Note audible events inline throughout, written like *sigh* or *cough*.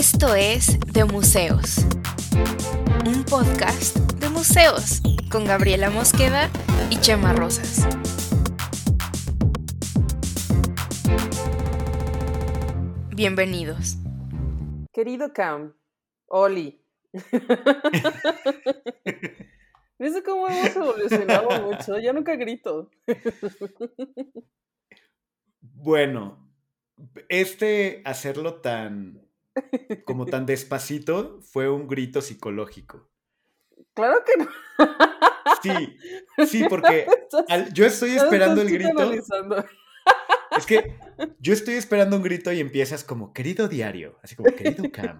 Esto es De Museos, un podcast de museos con Gabriela Mosqueda y Chema Rosas. Bienvenidos. Querido Cam, Oli. *laughs* ¿Viste cómo hemos evolucionado mucho? Ya nunca grito. Bueno, este hacerlo tan como tan despacito fue un grito psicológico. Claro que no. Sí, *laughs* sí, porque yo estoy esperando el grito. Es que yo estoy esperando un grito y empiezas como, querido diario, así como, querido Cam.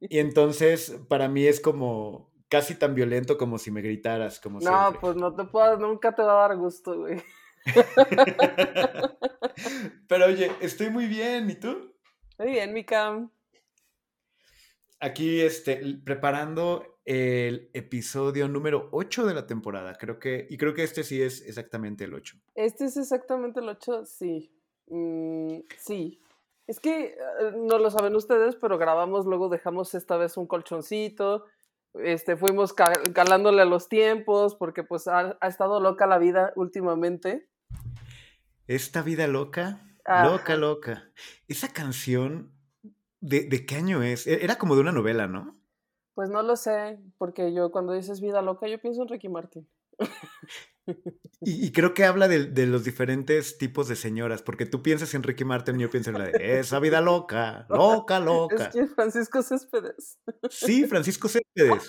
Y entonces, para mí es como casi tan violento como si me gritaras, como No, pues no te puedo, nunca te va a dar gusto, güey. *laughs* Pero oye, estoy muy bien, ¿y tú? Muy bien, mi Cam. Aquí, este, preparando el episodio número 8 de la temporada, creo que, y creo que este sí es exactamente el 8. Este es exactamente el 8, sí. Mm, sí. Es que eh, no lo saben ustedes, pero grabamos, luego dejamos esta vez un colchoncito, este, fuimos calándole a los tiempos, porque pues ha, estado loca la vida últimamente. Esta vida loca, loca, loca. Esa canción, ¿de, ¿de qué año es? E, era como de una novela, ¿no? Pues no lo sé, porque yo cuando dices vida loca, yo pienso en Ricky Martin. *laughs* Y, creo que habla de, los diferentes tipos de señoras, porque tú piensas en Ricky Martin y yo pienso en la de esa vida loca, loca, loca. Es que Francisco Céspedes. Sí, Francisco Céspedes.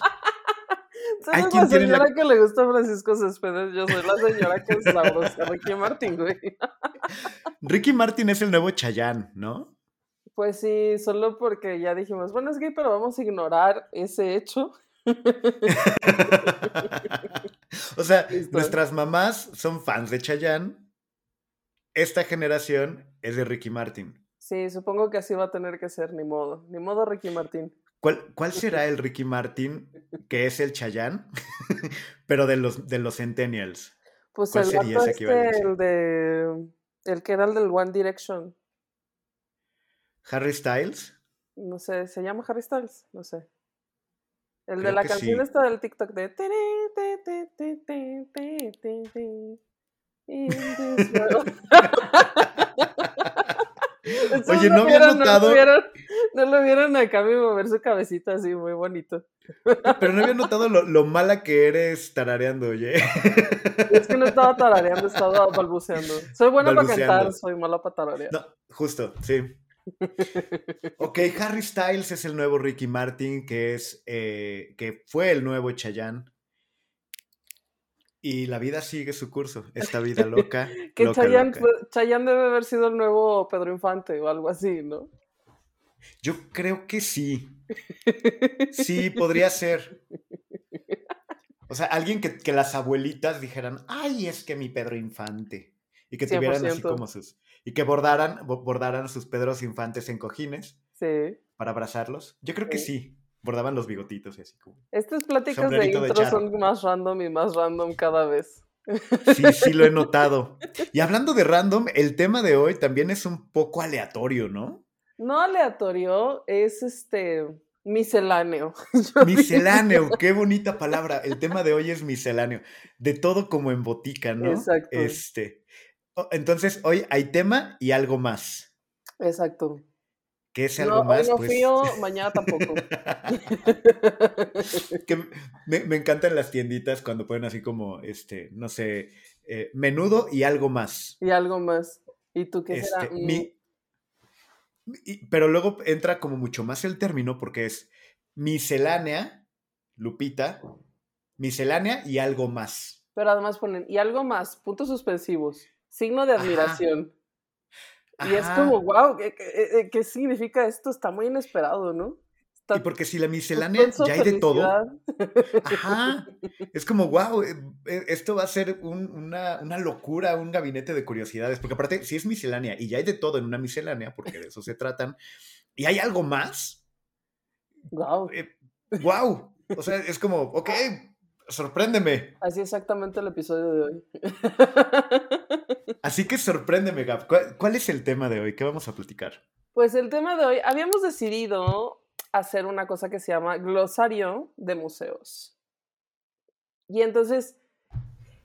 Hay la señora que le gusta a Francisco Céspedes, yo soy la señora que es la de Ricky Martin, güey. Ricky Martin es el nuevo Chayán, ¿no? Pues sí, solo porque ya dijimos, bueno, es gay, pero vamos a ignorar ese hecho *laughs* o sea, nuestras mamás son fans de Chayanne. Esta generación es de Ricky Martin. Sí, supongo que así va a tener que ser, ni modo. Ni modo Ricky Martin. ¿Cuál, cuál será el Ricky Martin que es el Chayanne, pero de los, de los Centennials? Pues el sería este, el de. El que era el del One Direction. ¿Harry Styles? No sé, ¿se llama Harry Styles? No sé. El de la canción está del TikTok de. Oye, no había notado. No lo, vieron, acá me mover su cabecita así, muy bonito. Pero no había notado lo, mala que eres tarareando, oye. Es que no estaba tarareando, estaba balbuceando. Soy buena para cantar, soy mala para tararear. No, justo, sí. ok, Harry Styles es el nuevo Ricky Martin, que es eh, que fue el nuevo Chayanne. Y la vida sigue su curso, esta vida loca. *laughs* que Chayanne, debe haber sido el nuevo Pedro Infante o algo así, ¿no? Yo creo que sí. Sí, *laughs* podría ser. O sea, alguien que, que las abuelitas dijeran, ay, es que mi Pedro Infante. Y que tuvieran así como sus, y que bordaran, bordaran sus Pedros Infantes en cojines. Sí. Para abrazarlos. Yo creo que sí. Bordaban los bigotitos y así como. Estas pláticas de intro son más random y más random cada vez. Sí, sí lo he *laughs* notado. Y hablando de random, el tema de hoy también es un poco aleatorio, ¿no? No aleatorio, es este misceláneo. *laughs* misceláneo, qué bonita palabra. El tema de hoy es misceláneo. De todo como en botica, ¿no? Exacto. Este, entonces, hoy hay tema y algo más. Exacto. ¿Qué es algo más? Hoy no pues fío, *laughs* mañana tampoco. *laughs* me, encantan las tienditas cuando ponen así como, este, no sé, eh, menudo y algo más. Y algo más. ¿Y tú qué será? Este, mi, pero luego entra como mucho más el término porque es miscelánea, Lupita, miscelánea y algo más. Pero además ponen, y algo más, puntos suspensivos signo de admiración. Y es como, wow, eh, eh, ¿qué, significa esto? Está muy inesperado, ¿no? y porque si la miscelánea ya hay de todo. Ajá. *laughs* Es como, wow, eh, esto va a ser una, una, locura, un gabinete de curiosidades. Porque aparte, si es miscelánea y ya hay de todo en una miscelánea, porque de eso se tratan, y hay algo más. Wow. wow. O sea, es como, ok, sorpréndeme. Así exactamente el episodio de hoy. Así que sorpréndeme, Gab. ¿Cuál, es el tema de hoy? ¿Qué vamos a platicar? Pues el tema de hoy, habíamos decidido hacer una cosa que se llama glosario de museos. Y entonces,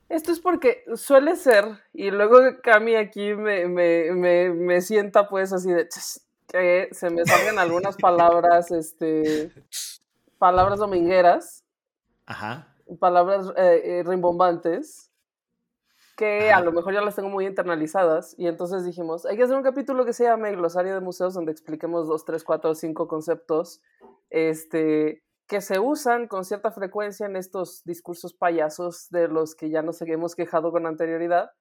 esto es porque suele ser, y luego Cami aquí me, me, me, me sienta pues así de que se me salgan algunas palabras, este, *laughs* palabras domingueras. Ajá. Palabras eh, eh, rimbombantes que a lo mejor ya las tengo muy internalizadas y entonces dijimos, hay que hacer un capítulo que se llame Glosario de Museos donde expliquemos dos, tres, cuatro, cinco conceptos este, que se usan con cierta frecuencia en estos discursos payasos de los que ya nos hemos quejado con anterioridad,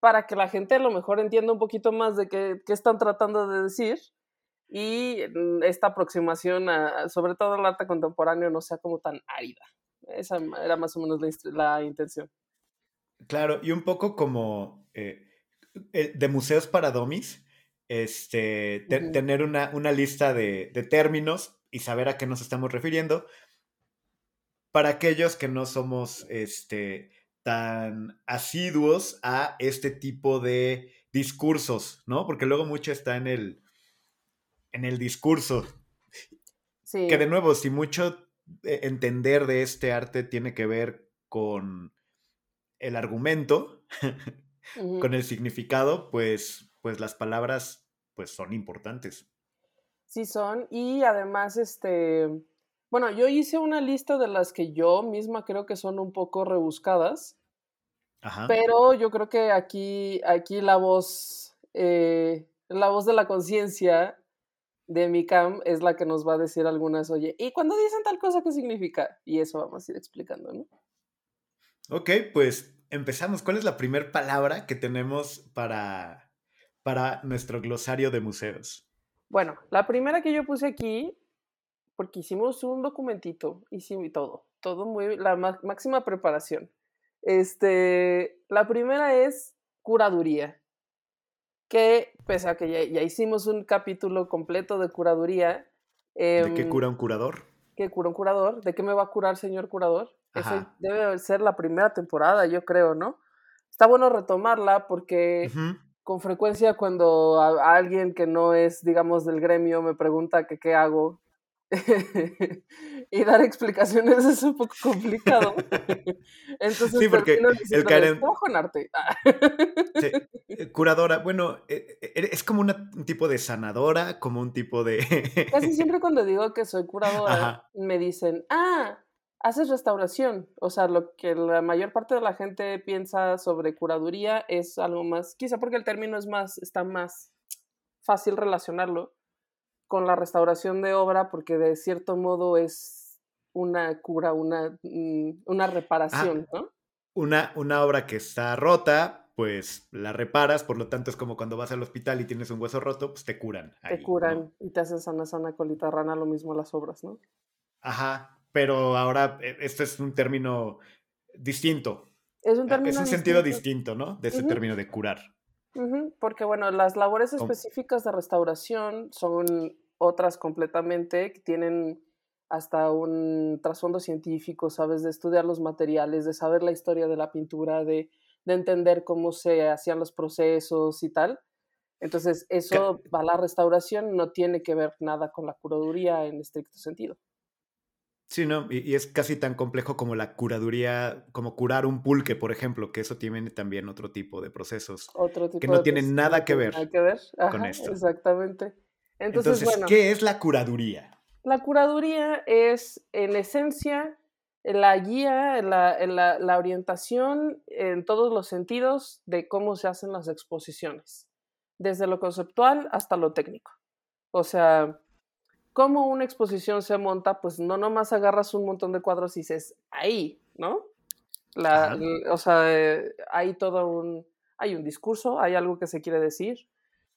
para que la gente a lo mejor entienda un poquito más de qué, qué están tratando de decir y mm, esta aproximación, a, sobre todo al arte contemporáneo, no sea como tan árida. Esa era más o menos la intención. Claro, y un poco como eh, eh, de museos para domis, este, tener una, una lista de, de, términos y saber a qué nos estamos refiriendo. Para aquellos que no somos este, tan asiduos a este tipo de discursos, ¿no? Porque luego mucho está en el, en el discurso. Sí. Que de nuevo, si mucho entender de este arte tiene que ver con el argumento, con el significado, pues, pues las palabras pues son importantes. Sí son, y además, este, bueno, yo hice una lista de las que yo misma creo que son un poco rebuscadas, pero yo creo que aquí, aquí la voz, eh, la voz de la conciencia de mi cam es la que nos va a decir algunas, oye, ¿y cuando dicen tal cosa qué significa? Y eso vamos a ir explicando, ¿no? Ok, pues empezamos. ¿Cuál es la primera palabra que tenemos para, para nuestro glosario de museos? Bueno, la primera que yo puse aquí, porque hicimos un documentito, hicimos todo, todo muy, la máxima preparación. Este, la primera es curaduría, que pese a que ya, hicimos un capítulo completo de curaduría. ¿De qué em, cura un curador? ¿Qué cura un curador? ¿De qué me va a curar, señor curador? Esa debe ser la primera temporada, yo creo, ¿no? Está bueno retomarla porque con frecuencia cuando alguien que no es, digamos, del gremio me pregunta que qué hago *laughs* y dar explicaciones es un poco complicado. *laughs* Entonces, sí, porque el Karen... arte. *laughs* sí. Eh, curadora, bueno, eh, eh, es como un tipo de sanadora, como un tipo de... Casi siempre cuando digo que soy curadora, me dicen, ah, haces restauración. O sea, lo que la mayor parte de la gente piensa sobre curaduría es algo más, quizá porque el término es más, está más fácil relacionarlo con la restauración de obra, porque de cierto modo es una cura, una, mm, una ah, reparación, ¿no? Una, una obra que está rota, pues la reparas, por lo tanto es como cuando vas al hospital y tienes un hueso roto, pues te curan. te curan y te hacen sana, sana, colita rana, lo mismo las obras, ¿no? Ajá, pero ahora este es un término distinto. Es un eh, término Es un sentido distinto, ¿no? De ese término de curar. Porque, bueno, las labores específicas de restauración son otras completamente que tienen hasta un trasfondo científico, ¿sabes? De estudiar los materiales, de saber la historia de la pintura, de, de entender cómo se hacían los procesos y tal. Entonces, eso, va la restauración, no tiene que ver nada con la curaduría en estricto sentido. Sí, no, y, es casi tan complejo como la curaduría, como curar un pulque, por ejemplo, que eso tiene también otro tipo de procesos otro tipo que no tienen nada que ver, que ver. con esto. Exactamente. Entonces, ¿qué es la curaduría? La curaduría es, en esencia, la guía, la, la, la orientación en todos los sentidos de cómo se hacen las exposiciones, desde lo conceptual hasta lo técnico. O sea, cómo una exposición se monta, pues no nomás agarras un montón de cuadros y dices, ahí, ¿no? La, o sea, hay todo un, hay un discurso, hay algo que se quiere decir,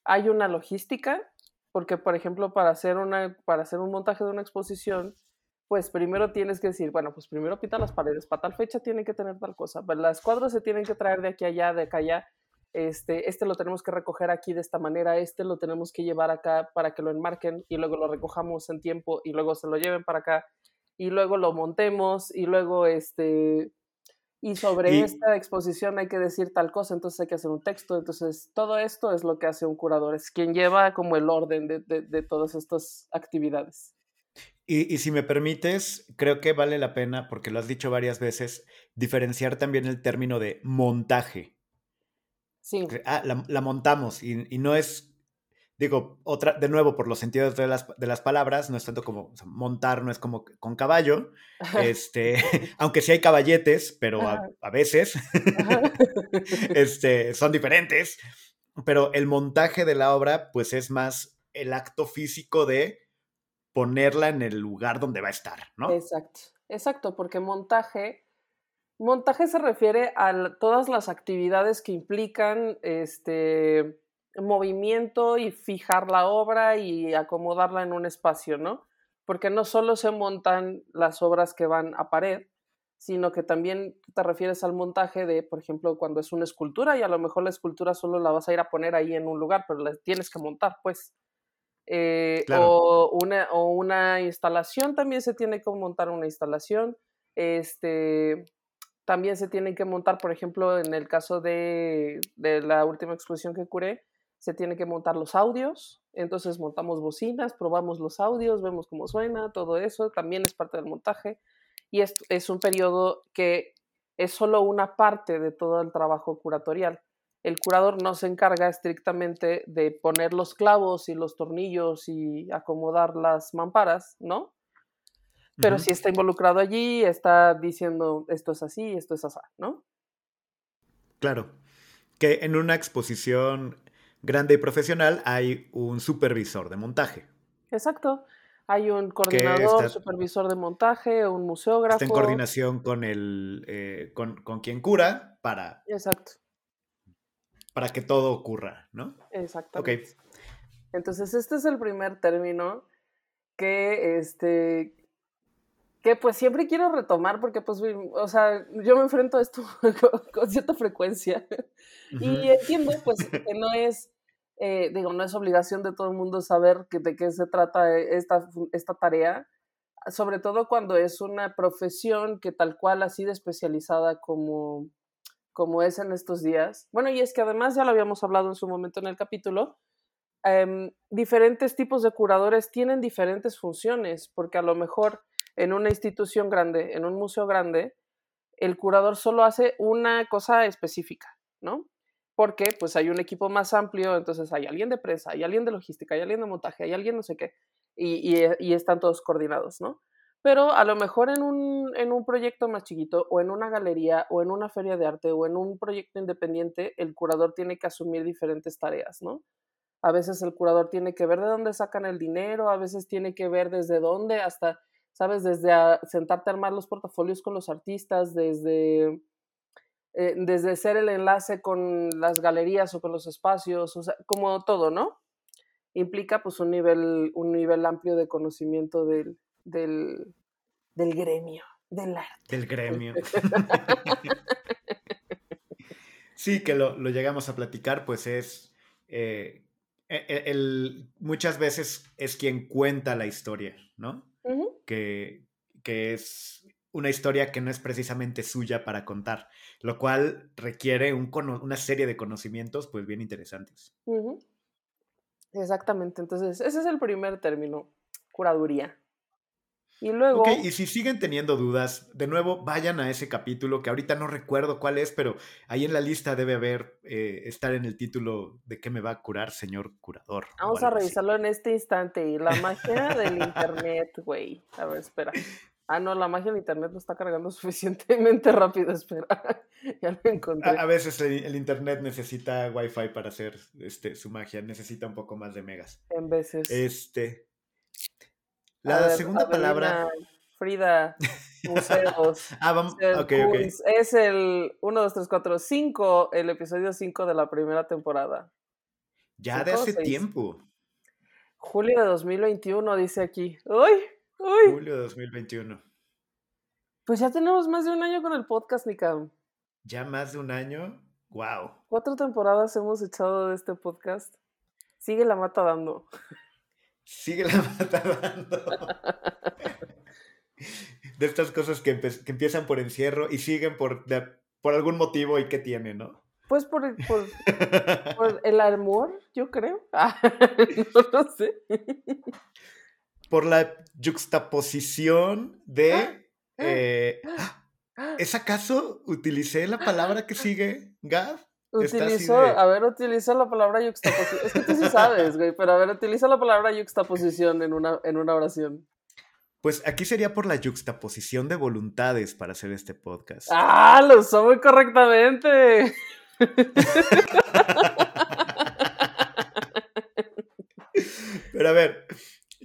hay una logística, porque por ejemplo, para hacer, una, para hacer un montaje de una exposición, pues primero tienes que decir, bueno, pues primero pita las paredes, para tal fecha tienen que tener tal cosa, pero las cuadros se tienen que traer de aquí a allá, de acá allá, este, este lo tenemos que recoger aquí de esta manera, este lo tenemos que llevar acá para que lo enmarquen y luego lo recojamos en tiempo y luego se lo lleven para acá y luego lo montemos y luego este y sobre esta exposición hay que decir tal cosa, entonces hay que hacer un texto, entonces todo esto es lo que hace un curador, es quien lleva como el orden de, de, todas estas actividades. Y, y, si me permites, creo que vale la pena, porque lo has dicho varias veces, diferenciar también el término de montaje. Sí. Ah, la, la montamos y, y, no es digo, otra, de nuevo, por los sentidos de las, de las palabras, no es tanto como montar, no es como con caballo, este, *laughs* aunque sí hay caballetes, pero a, veces *laughs* este, son diferentes, pero el montaje de la obra, pues es más el acto físico de ponerla en el lugar donde va a estar, ¿no? Exacto, exacto, porque montaje, montaje se refiere a todas las actividades que implican, este, movimiento y fijar la obra y acomodarla en un espacio, ¿no? Porque no solo se montan las obras que van a pared, sino que también te refieres al montaje de, por ejemplo, cuando es una escultura y a lo mejor la escultura solo la vas a ir a poner ahí en un lugar, pero la tienes que montar, pues. Eh, o, una, o una instalación, también se tiene que montar una instalación. Este, también se tiene que montar, por ejemplo, en el caso de, la última exposición que curé, se tiene que montar los audios, entonces montamos bocinas, probamos los audios, vemos cómo suena, todo eso también es parte del montaje y es, es un periodo que es solo una parte de todo el trabajo curatorial. El curador no se encarga estrictamente de poner los clavos y los tornillos y acomodar las mamparas, ¿no? Pero si está involucrado allí, está diciendo esto es así, esto es así, ¿no? Claro, que en una exposición grande y profesional hay un supervisor de montaje. Exacto. Hay un coordinador, supervisor de montaje, un museógrafo. Está en coordinación con el eh, con, quien cura para. Exacto. Para que todo ocurra, ¿no? Exactamente. Entonces, este es el primer término que este que pues siempre quiero retomar porque pues, o sea, yo me enfrento a esto *laughs* con, cierta frecuencia y entiendo pues que no es, eh, digo, no es obligación de todo el mundo saber que, de qué se trata esta, esta tarea, sobre todo cuando es una profesión que tal cual ha sido especializada como, como es en estos días. Bueno, y es que además ya lo habíamos hablado en su momento en el capítulo, em, diferentes tipos de curadores tienen diferentes funciones, porque a lo mejor en una institución grande, en un museo grande, el curador solo hace una cosa específica, ¿no? Porque pues hay un equipo más amplio, entonces hay alguien de prensa, hay alguien de logística, hay alguien de montaje, hay alguien no sé qué, y, están todos coordinados, ¿no? Pero a lo mejor en un, en un proyecto más chiquito, o en una galería, o en una feria de arte, o en un proyecto independiente, el curador tiene que asumir diferentes tareas, ¿no? A veces el curador tiene que ver de dónde sacan el dinero, a veces tiene que ver desde dónde hasta ¿sabes? Desde sentarte a armar los portafolios con los artistas, desde, eh, desde ser el enlace con las galerías o con los espacios, o sea, como todo, ¿no? Implica pues un nivel, un nivel amplio de conocimiento del, del, del gremio, del arte. Del gremio. *laughs* sí, que lo, lo, llegamos a platicar, pues es... Eh, e, e, el, muchas veces es quien cuenta la historia, ¿no? Que, es una historia que no es precisamente suya para contar, lo cual requiere un una serie de conocimientos pues bien interesantes. Exactamente, entonces ese es el primer término, curaduría. Y luego... Ok, y si siguen teniendo dudas, de nuevo vayan a ese capítulo que ahorita no recuerdo cuál es, pero ahí en la lista debe haber, eh, estar en el título de qué me va a curar, señor curador. Vamos a revisarlo en este instante. Y la magia del *laughs* internet, güey. A ver, espera. Ah, no, la magia del internet no está cargando *laughs* suficientemente rápido, espera. *laughs* ya lo encontré. A, veces el, internet necesita wifi para hacer este, su magia, necesita un poco más de megas. En veces. Este. La segunda palabra. Frida, *laughs* museos. ah, vamos. Ok, ok. Es el 1, 2, 3, 4, 5, el episodio 5 de la primera temporada. Ya de hace tiempo. Julio de 2021, dice aquí. ¡Uy! ¡Uy! Julio de 2021. Pues ya tenemos más de un año con el podcast, Nikam. Ya más de un año. ¡Wow! Cuatro temporadas hemos echado de este podcast. Sigue la mata dando. Sigue la *laughs* mata dando. de estas cosas que, empiezan por encierro y siguen por, por algún motivo y que tienen, ¿no? Pues por, por, *laughs* por el amor, yo creo. *laughs* Ah, no lo sé. Por la juxtaposición de... Ah, ah, eh, ¿Es acaso utilicé la palabra que sigue, Gab? Utilizó, a ver, utiliza la palabra juxtaposición. Es que tú sí sabes, güey, pero a ver, utiliza la palabra juxtaposición en una, en una oración. Pues aquí sería por la juxtaposición de voluntades para hacer este podcast. ¡Ah! Lo usó muy correctamente. Pero a ver,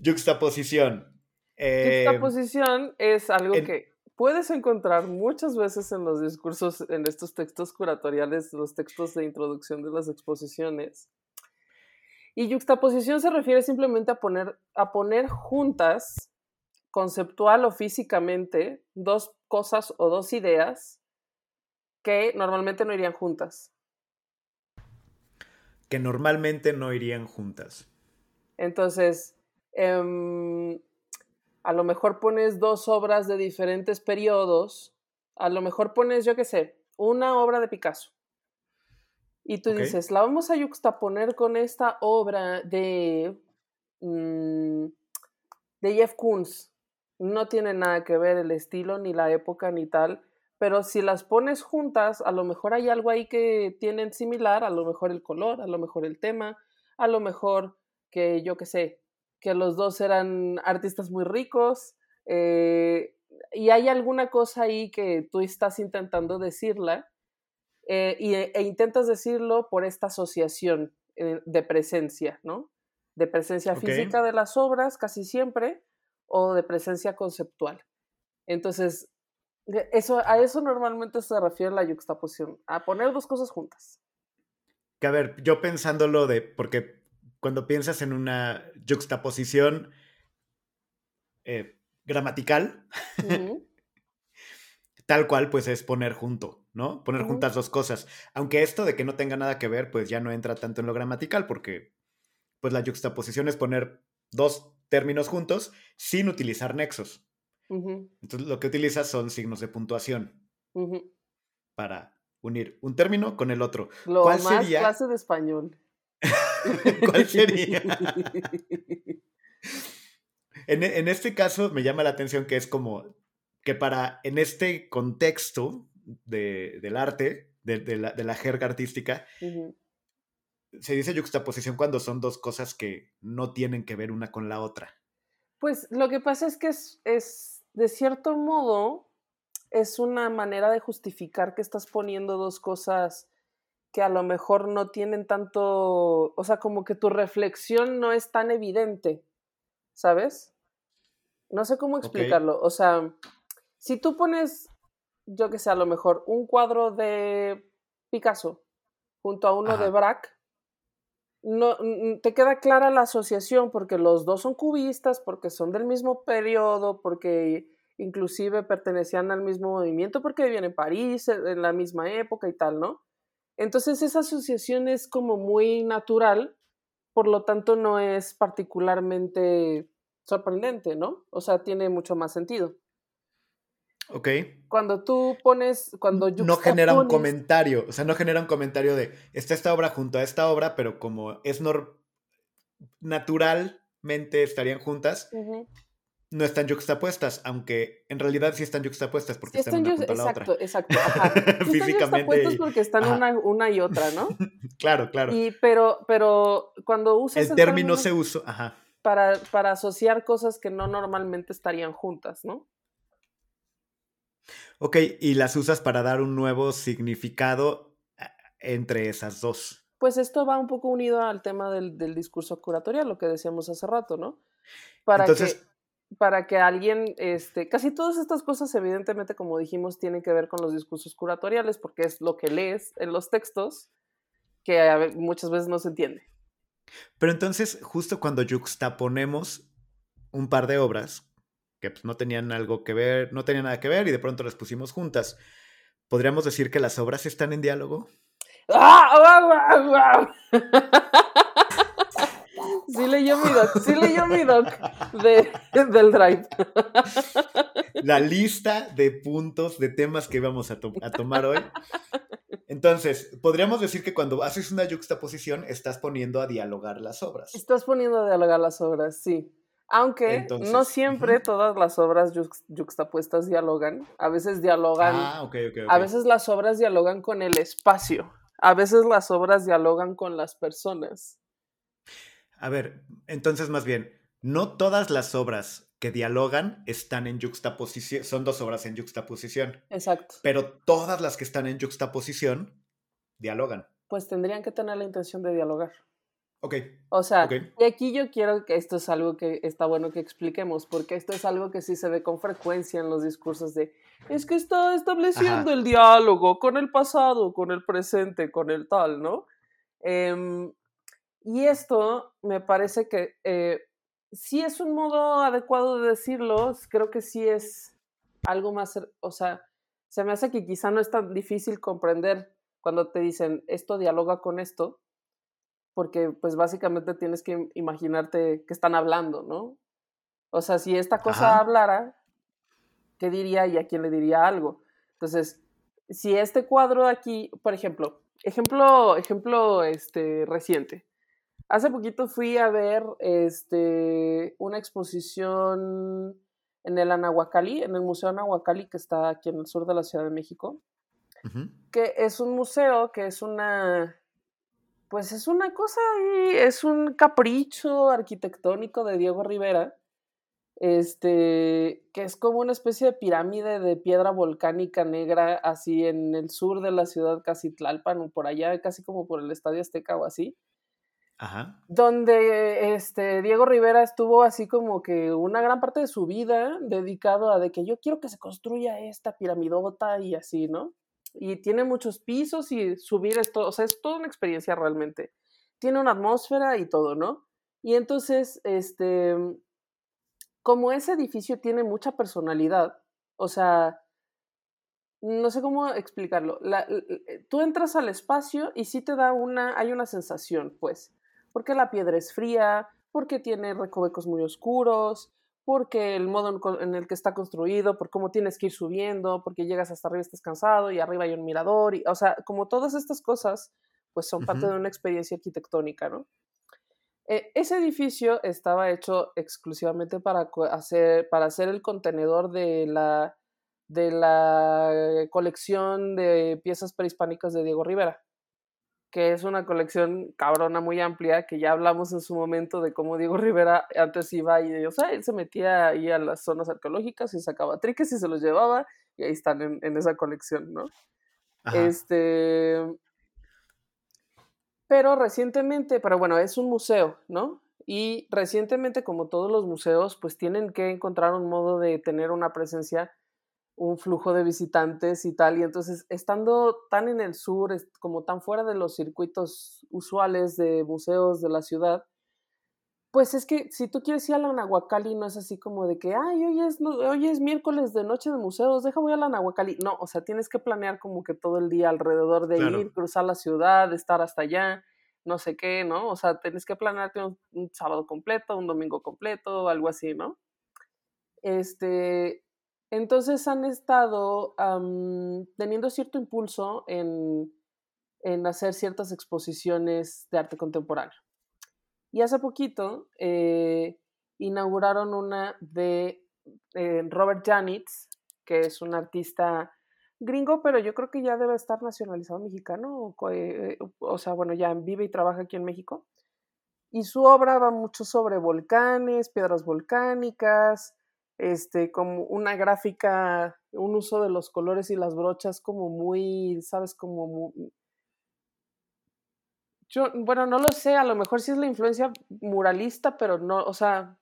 juxtaposición. Eh, juxtaposición es algo que puedes encontrar muchas veces en los discursos, en estos textos curatoriales, los textos de introducción de las exposiciones. Y juxtaposición se refiere simplemente a poner, a poner juntas, conceptual o físicamente, dos cosas o dos ideas que normalmente no irían juntas. Que normalmente no irían juntas. Entonces, em, a lo mejor pones dos obras de diferentes periodos, a lo mejor pones, yo qué sé, una obra de Picasso. Y tú dices, la vamos a yuxtaponer con esta obra de, mm, de Jeff Koons. No tiene nada que ver el estilo, ni la época, ni tal. Pero si las pones juntas, a lo mejor hay algo ahí que tienen similar, a lo mejor el color, a lo mejor el tema, a lo mejor que yo qué sé, que los dos eran artistas muy ricos, eh, y hay alguna cosa ahí que tú estás intentando decirla, eh, y, e intentas decirlo por esta asociación eh, de presencia, ¿no? De presencia física de las obras, casi siempre, o de presencia conceptual. Entonces, eso, a eso normalmente se refiere la yuxtaposición, a poner dos cosas juntas. Que a ver, yo pensándolo de, porque cuando piensas en una juxtaposición eh, gramatical, *laughs* tal cual, pues es poner junto, ¿no? Poner juntas dos cosas. Aunque esto de que no tenga nada que ver, pues ya no entra tanto en lo gramatical, porque pues la juxtaposición es poner dos términos juntos sin utilizar nexos. Entonces lo que utilizas son signos de puntuación para unir un término con el otro. Lo ¿Cuál más sería? clase de español. *laughs* *laughs* ¿Cuál sería? en, este caso me llama la atención que es como que para, en este contexto del arte, de, la, jerga artística, se dice juxtaposición cuando son dos cosas que no tienen que ver una con la otra. Pues lo que pasa es que es, es de cierto modo, es una manera de justificar que estás poniendo dos cosas que a lo mejor no tienen tanto, o sea, como que tu reflexión no es tan evidente, ¿sabes? No sé cómo explicarlo. O sea, si tú pones, yo que sé, a lo mejor un cuadro de Picasso junto a uno de Braque, no, te queda clara la asociación porque los dos son cubistas, porque son del mismo periodo, porque inclusive pertenecían al mismo movimiento, porque vivían en París en la misma época y tal, ¿no? Entonces esa asociación es como muy natural, por lo tanto no es particularmente sorprendente, ¿no? O sea, tiene mucho más sentido. Ok. Cuando tú pones, cuando No genera un comentario, o sea, no genera un comentario de, está esta obra junto a esta obra, pero como es naturalmente estarían juntas, no están juxtapuestas, aunque en realidad sí están juxtapuestas porque están, una junto a la otra. Exacto, exacto. Físicamente. porque están una, y otra, ¿no? *laughs* claro, claro. Y, pero, pero cuando usas el, término, se usa, ajá. Para, para asociar cosas que no normalmente estarían juntas, ¿no? Ok, y las usas para dar un nuevo significado eh, entre esas dos. Pues esto va un poco unido al tema del, discurso curatorial, lo que decíamos hace rato, ¿no? Para Entonces, para que alguien, este, casi todas estas cosas evidentemente, como dijimos, tienen que ver con los discursos curatoriales, porque es lo que lees en los textos que muchas veces no se entiende. Pero entonces, justo cuando juxtaponemos un par de obras que pues, no tenían algo que ver, no tenían nada que ver y de pronto las pusimos juntas, ¿podríamos decir que las obras están en diálogo? ¡Ah! *laughs* Sí leyó mi doc, sí leyó mi doc de, del drive. La lista de puntos, de temas que vamos a, a tomar hoy. Entonces, podríamos decir que cuando haces una juxtaposición, estás poniendo a dialogar las obras. Estás poniendo a dialogar las obras, sí. Aunque no siempre todas las obras juxtapuestas dialogan. A veces dialogan. Ah, A veces las obras dialogan con el espacio. A veces las obras dialogan con las personas. A ver, entonces más bien, no todas las obras que dialogan están en juxtaposición, son dos obras en juxtaposición. Exacto. Pero todas las que están en juxtaposición dialogan. Pues tendrían que tener la intención de dialogar. Ok. O sea, y aquí yo quiero que esto es algo que está bueno que expliquemos, porque esto es algo que sí se ve con frecuencia en los discursos de, es que está estableciendo el diálogo con el pasado, con el presente, con el tal, ¿no? Em, y esto me parece que eh, sí es un modo adecuado de decirlo, creo que sí es algo más, o sea, se me hace que quizá no es tan difícil comprender cuando te dicen esto dialoga con esto, porque pues básicamente tienes que imaginarte que están hablando, ¿no? O sea, si esta cosa hablara, ¿qué diría y a quién le diría algo? Entonces, si este cuadro aquí, por ejemplo, ejemplo, ejemplo este, reciente. Hace poquito fui a ver este, una exposición en el Anahuacalli, en el Museo Anahuacalli, que está aquí en el sur de la Ciudad de México, que es un museo que es una pues es una cosa y es un capricho arquitectónico de Diego Rivera, este, que es como una especie de pirámide de piedra volcánica negra, así en el sur de la ciudad, casi Tlalpan, o por allá, casi como por el Estadio Azteca o así. Donde este, Diego Rivera estuvo así como que una gran parte de su vida dedicado a de que yo quiero que se construya esta piramidota y así, ¿no? y tiene muchos pisos y subir esto, o sea, es toda una experiencia realmente. Tiene una atmósfera y todo, ¿no? Y entonces, este, como ese edificio tiene mucha personalidad, o sea, no sé cómo explicarlo. tú entras al espacio y sí te da una, hay una sensación, pues, porque la piedra es fría, porque tiene recovecos muy oscuros, porque el modo en el que está construido, por cómo tienes que ir subiendo, porque llegas hasta arriba y estás cansado y arriba hay un mirador, y, o sea, como todas estas cosas, pues son parte de una experiencia arquitectónica, ¿no? E, ese edificio estaba hecho exclusivamente para hacer, para hacer el contenedor de la, de la colección de piezas prehispánicas de Diego Rivera que es una colección cabrona muy amplia, que ya hablamos en su momento de cómo Diego Rivera antes iba y, o sea, él se metía ahí a las zonas arqueológicas y sacaba triques y se los llevaba, y ahí están en, esa colección, ¿no? Este. Pero recientemente, pero bueno, es un museo, ¿no? Y recientemente, como todos los museos, pues tienen que encontrar un modo de tener una presencia un flujo de visitantes y tal. Y entonces, estando tan en el sur, como tan fuera de los circuitos usuales de museos de la ciudad, pues es que si tú quieres ir a la Nahuacali, no es así como de que, ay, hoy es, hoy es miércoles de noche de museos, deja voy a la Nahuacali. No, o sea, tienes que planear como que todo el día alrededor de ir, cruzar la ciudad, estar hasta allá, no sé qué, ¿no? O sea, tienes que planearte un, un sábado completo, un domingo completo, algo así, ¿no? Este, entonces han estado teniendo cierto impulso en, hacer ciertas exposiciones de arte contemporáneo. Y hace poquito eh, inauguraron una de eh, Robert Janitz, que es un artista gringo, pero yo creo que ya debe estar nacionalizado mexicano, o, eh, o sea, bueno, ya vive y trabaja aquí en México. Y su obra va mucho sobre volcanes, piedras volcánicas, este, como una gráfica, un uso de los colores y las brochas como muy, ¿sabes? Como Yo, bueno, no lo sé, a lo mejor sí es la influencia muralista, pero no, o sea,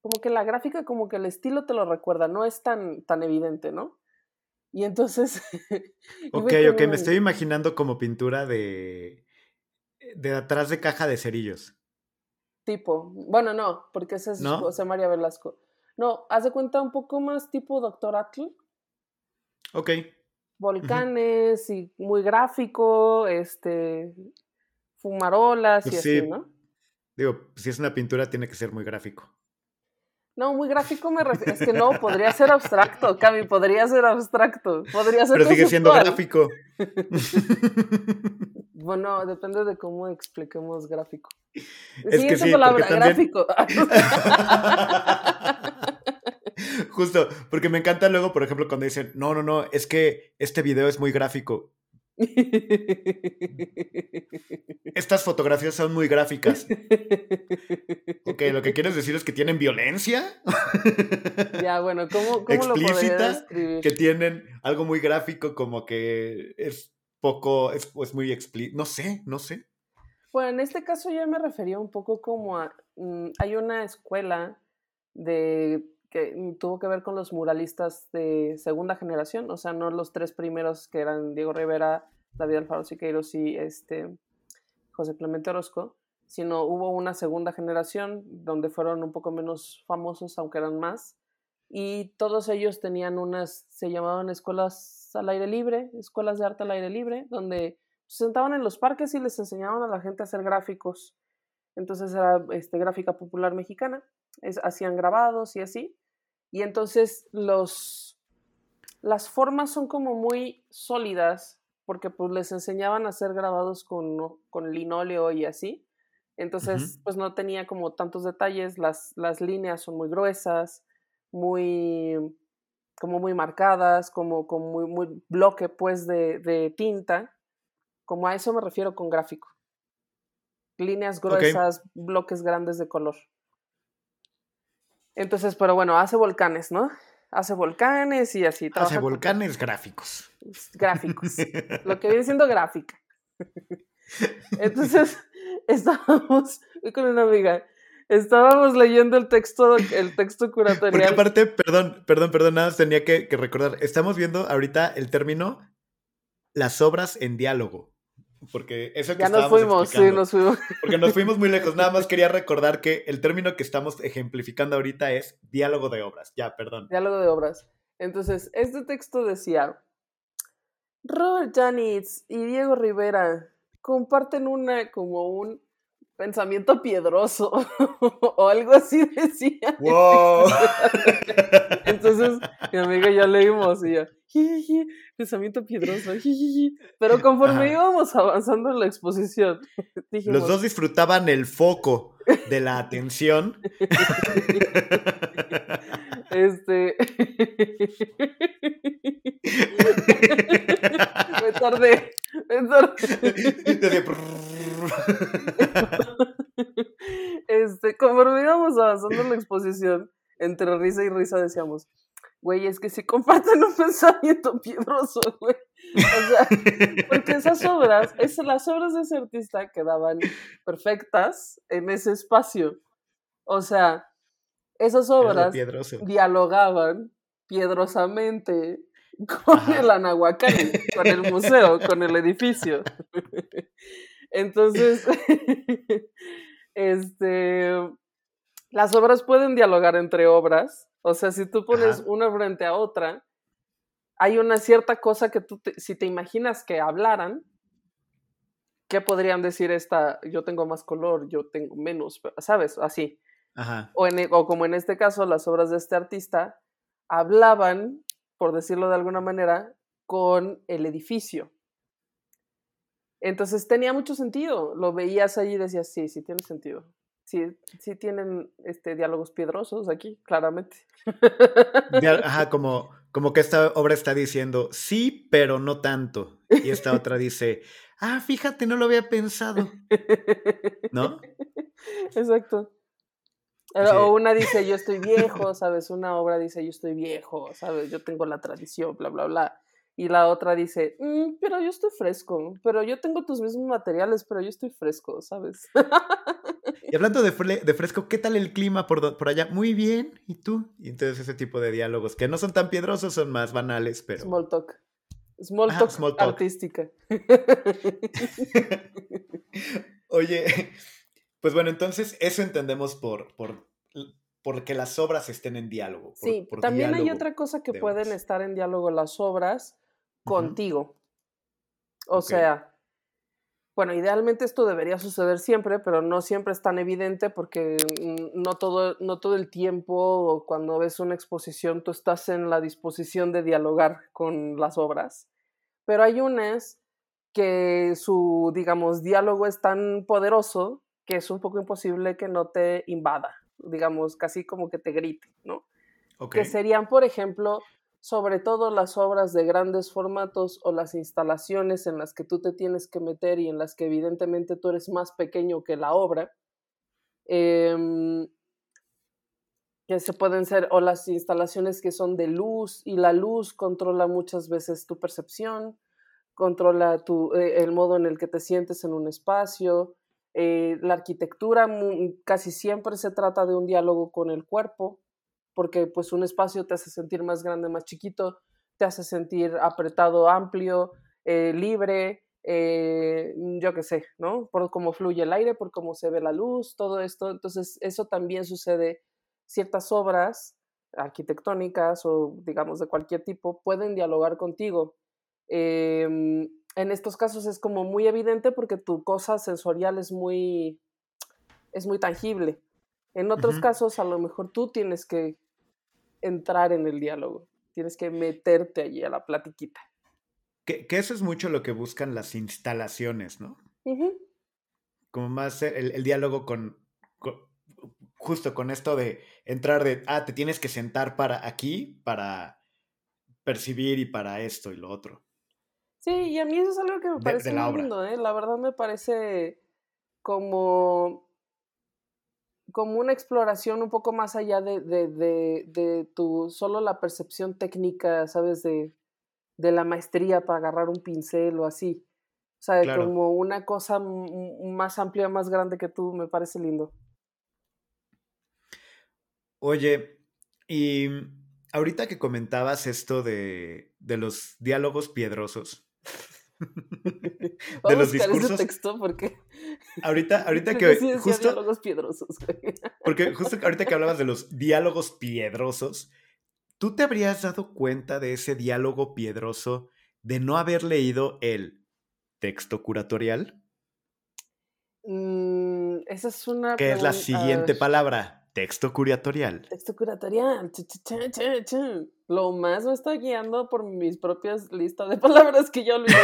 como que la gráfica, como que el estilo te lo recuerda, no es tan, tan evidente, ¿no? Y entonces... *laughs* ok, ok, me estoy imaginando como pintura de... de atrás de caja de cerillos. Tipo, bueno, no, porque ese es José María Velasco. No, haz de cuenta un poco más tipo Doctor Atl. Ok. Volcanes y muy gráfico, este, fumarolas y pues así, ¿no? Digo, si es una pintura tiene que ser muy gráfico. No, muy gráfico me refiero. Es que no, podría ser abstracto, Cami, podría ser abstracto. Podría ser Pero sigue siendo gráfico. *laughs* bueno, depende de cómo expliquemos gráfico. Es Siguiente que sí, palabra, gráfico. *laughs* Justo, porque me encanta luego, por ejemplo, cuando dicen, no, no, no, es que este video es muy gráfico. Estas fotografías son muy gráficas. Ok, lo que quieres decir es que tienen violencia. Ya, bueno, ¿cómo, cómo Explícita, lo Que tienen algo muy gráfico, como que es poco, es, muy explícito. No sé, no sé. Bueno, en este caso yo me refería un poco como a. Mm, hay una escuela de que tuvo que ver con los muralistas de segunda generación, o sea, no los tres primeros que eran Diego Rivera, David Alfaro Siqueiros y este, José Clemente Orozco, sino hubo una segunda generación donde fueron un poco menos famosos, aunque eran más, y todos ellos tenían unas, se llamaban escuelas al aire libre, escuelas de arte al aire libre, donde se sentaban en los parques y les enseñaban a la gente a hacer gráficos. Entonces era este, gráfica popular mexicana hacían grabados y así. Y entonces los, las formas son como muy sólidas porque pues les enseñaban a hacer grabados con, con linóleo y así. Entonces, pues no tenía como tantos detalles, las, las líneas son muy gruesas, muy como muy marcadas, como, como muy, muy bloque pues de, de, tinta, como a eso me refiero con gráfico. Líneas gruesas, bloques grandes de color. Entonces, pero bueno, hace volcanes, ¿no? Hace volcanes y así. Hace volcanes gráficos. Gráficos. *laughs* Lo que viene siendo gráfica. Entonces, *laughs* estábamos con una amiga. Estábamos leyendo el texto, el texto curatorial. Porque aparte, perdón, perdón, perdón, nada tenía que recordar. Estamos viendo ahorita el término las obras en diálogo. Porque eso que ya nos fuimos, sí, nos fuimos. Porque nos fuimos muy lejos. Nada más *laughs* quería recordar que el término que estamos ejemplificando ahorita es diálogo de obras. Ya, perdón. Diálogo de obras. Entonces, este texto decía: Robert Janitz y Diego Rivera comparten una como un pensamiento piedroso *laughs* o algo así decía. Wow. *laughs* Entonces mi amiga ya leímos y ya, pensamiento piedroso, pero *laughs* conforme íbamos avanzando en la exposición, los dos disfrutaban el foco de la atención. Este. me tardé. Me tardé. Avanzando en la exposición, entre risa y risa decíamos, güey, es que si comparten un *laughs* pensamiento piedroso, güey. O sea, porque esas obras, es, las obras de ese artista quedaban perfectas en ese espacio. O sea, esas obras dialogaban piedrosamente con el Anahuacán, con el museo, con el edificio. *laughs* Entonces, *laughs* este, las obras pueden dialogar entre obras. O sea, si tú pones una frente a otra, hay una cierta cosa que tú, si te imaginas que hablaran, ¿qué podrían decir esta? Yo tengo más color, yo tengo menos, ¿sabes? Así. O, en, o como en este caso, las obras de este artista hablaban, por decirlo de alguna manera, con el edificio. Entonces tenía mucho sentido. Lo veías allí y decías, sí, sí tiene sentido. Sí, sí tienen este, diálogos piedrosos aquí, claramente. *laughs* Ajá, como, como que esta obra está diciendo, sí, pero no tanto. Y esta *laughs* otra dice, ah, fíjate, no lo había pensado. ¿No? Exacto. O una dice, yo estoy viejo, *laughs* ¿sabes? Una obra dice, yo estoy viejo, ¿sabes? Yo tengo la tradición, bla, bla, bla. Y la otra dice, mm, pero yo estoy fresco, pero yo tengo tus mismos materiales, pero yo estoy fresco, ¿sabes? Y hablando de, de, fresco, ¿qué tal el clima por, por allá? Muy bien, ¿y tú? Y entonces ese tipo de diálogos que no son tan piedrosos, son más banales, pero... Small talk. Small talk, small talk. artística. *laughs* Oye, pues bueno, entonces eso entendemos por, por porque las obras estén en diálogo. sí, también hay otra cosa que pueden estar en diálogo las obras contigo. O sea, bueno, idealmente esto debería suceder siempre, pero no siempre es tan evidente porque no todo, no todo el tiempo cuando ves una exposición tú estás en la disposición de dialogar con las obras. Pero hay unas que su, digamos, diálogo es tan poderoso que es un poco imposible que no te invada, digamos, casi como que te grite, ¿no? Que serían, por ejemplo, sobre todo las obras de grandes formatos o las instalaciones en las que tú te tienes que meter y en las que evidentemente tú eres más pequeño que la obra, em, que se pueden ser, o las instalaciones que son de luz y la luz controla muchas veces tu percepción, controla tu, eh, el modo en el que te sientes en un espacio. Eh, la arquitectura casi siempre se trata de un diálogo con el cuerpo, porque pues un espacio te hace sentir más grande, más chiquito, te hace sentir apretado, amplio, eh, libre, eh, yo qué sé, ¿no? Por cómo fluye el aire, por cómo se ve la luz, todo esto. Entonces, eso también sucede. Ciertas obras arquitectónicas o, digamos, de cualquier tipo pueden dialogar contigo. Em, en estos casos es como muy evidente porque tu cosa sensorial es muy, es muy tangible. En otros casos, a lo mejor tú tienes que entrar en el diálogo, tienes que meterte allí a la platiquita. Que, eso es mucho lo que buscan las instalaciones, ¿no? Como más el, diálogo con, justo con esto de entrar de, ah, te tienes que sentar para aquí, para percibir y para esto y lo otro. Sí, y a mí eso es algo que me parece muy lindo, ¿eh? La verdad me parece como como una exploración un poco más allá de, de, de, tu solo la percepción técnica, ¿sabes? De, la maestría para agarrar un pincel o así. O sea, como una cosa más amplia, más grande que tú, me parece lindo. Oye, y ahorita que comentabas esto de, de los diálogos piedrosos, *laughs* de los discursos. texto porque. Ahorita, *laughs* ahorita que. justo, diálogos piedrosos. porque justo ahorita que hablabas de los diálogos piedrosos, ¿tú te habrías dado cuenta de ese diálogo piedroso de no haber leído el texto curatorial? Mm, esa es una. ¿Qué es la siguiente palabra? Texto curatorial. Texto curatorial. Lo más me está guiando por mis propias listas de *laughs* palabras que yo olvidé.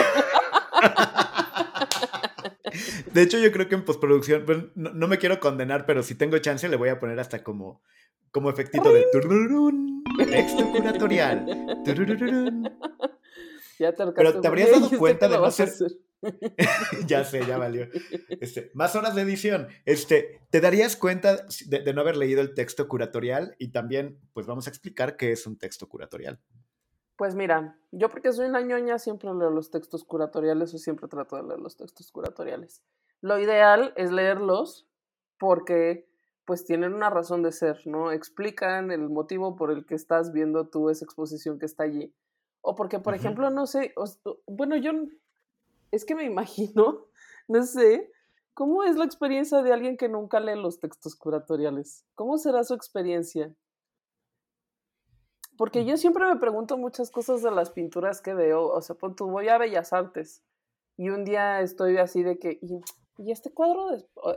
De hecho, yo creo que en postproducción, pues, no, me quiero condenar, pero si tengo chance le voy a poner hasta como, como efectito de texto curatorial. *laughs* Ya te pero te habrías dado cuenta de no ser... *laughs* ya sé, ya valió. Este, más horas de edición. Este, ¿Te darías cuenta de, no haber leído el texto curatorial? Y también, pues vamos a explicar qué es un texto curatorial. Pues mira, yo porque soy una ñoña siempre leo los textos curatoriales o siempre trato de leer los textos curatoriales. Lo ideal es leerlos porque pues tienen una razón de ser, ¿no? Explican el motivo por el que estás viendo tú esa exposición que está allí. O porque, por ejemplo, no sé, bueno, yo es que me imagino, *laughs* no sé, ¿cómo es la experiencia de alguien que nunca lee los textos curatoriales? ¿Cómo será su experiencia? Porque yo siempre me pregunto muchas cosas de las pinturas que veo, o sea, pues, tú voy a Bellas Artes y un día estoy así de que, y, este cuadro,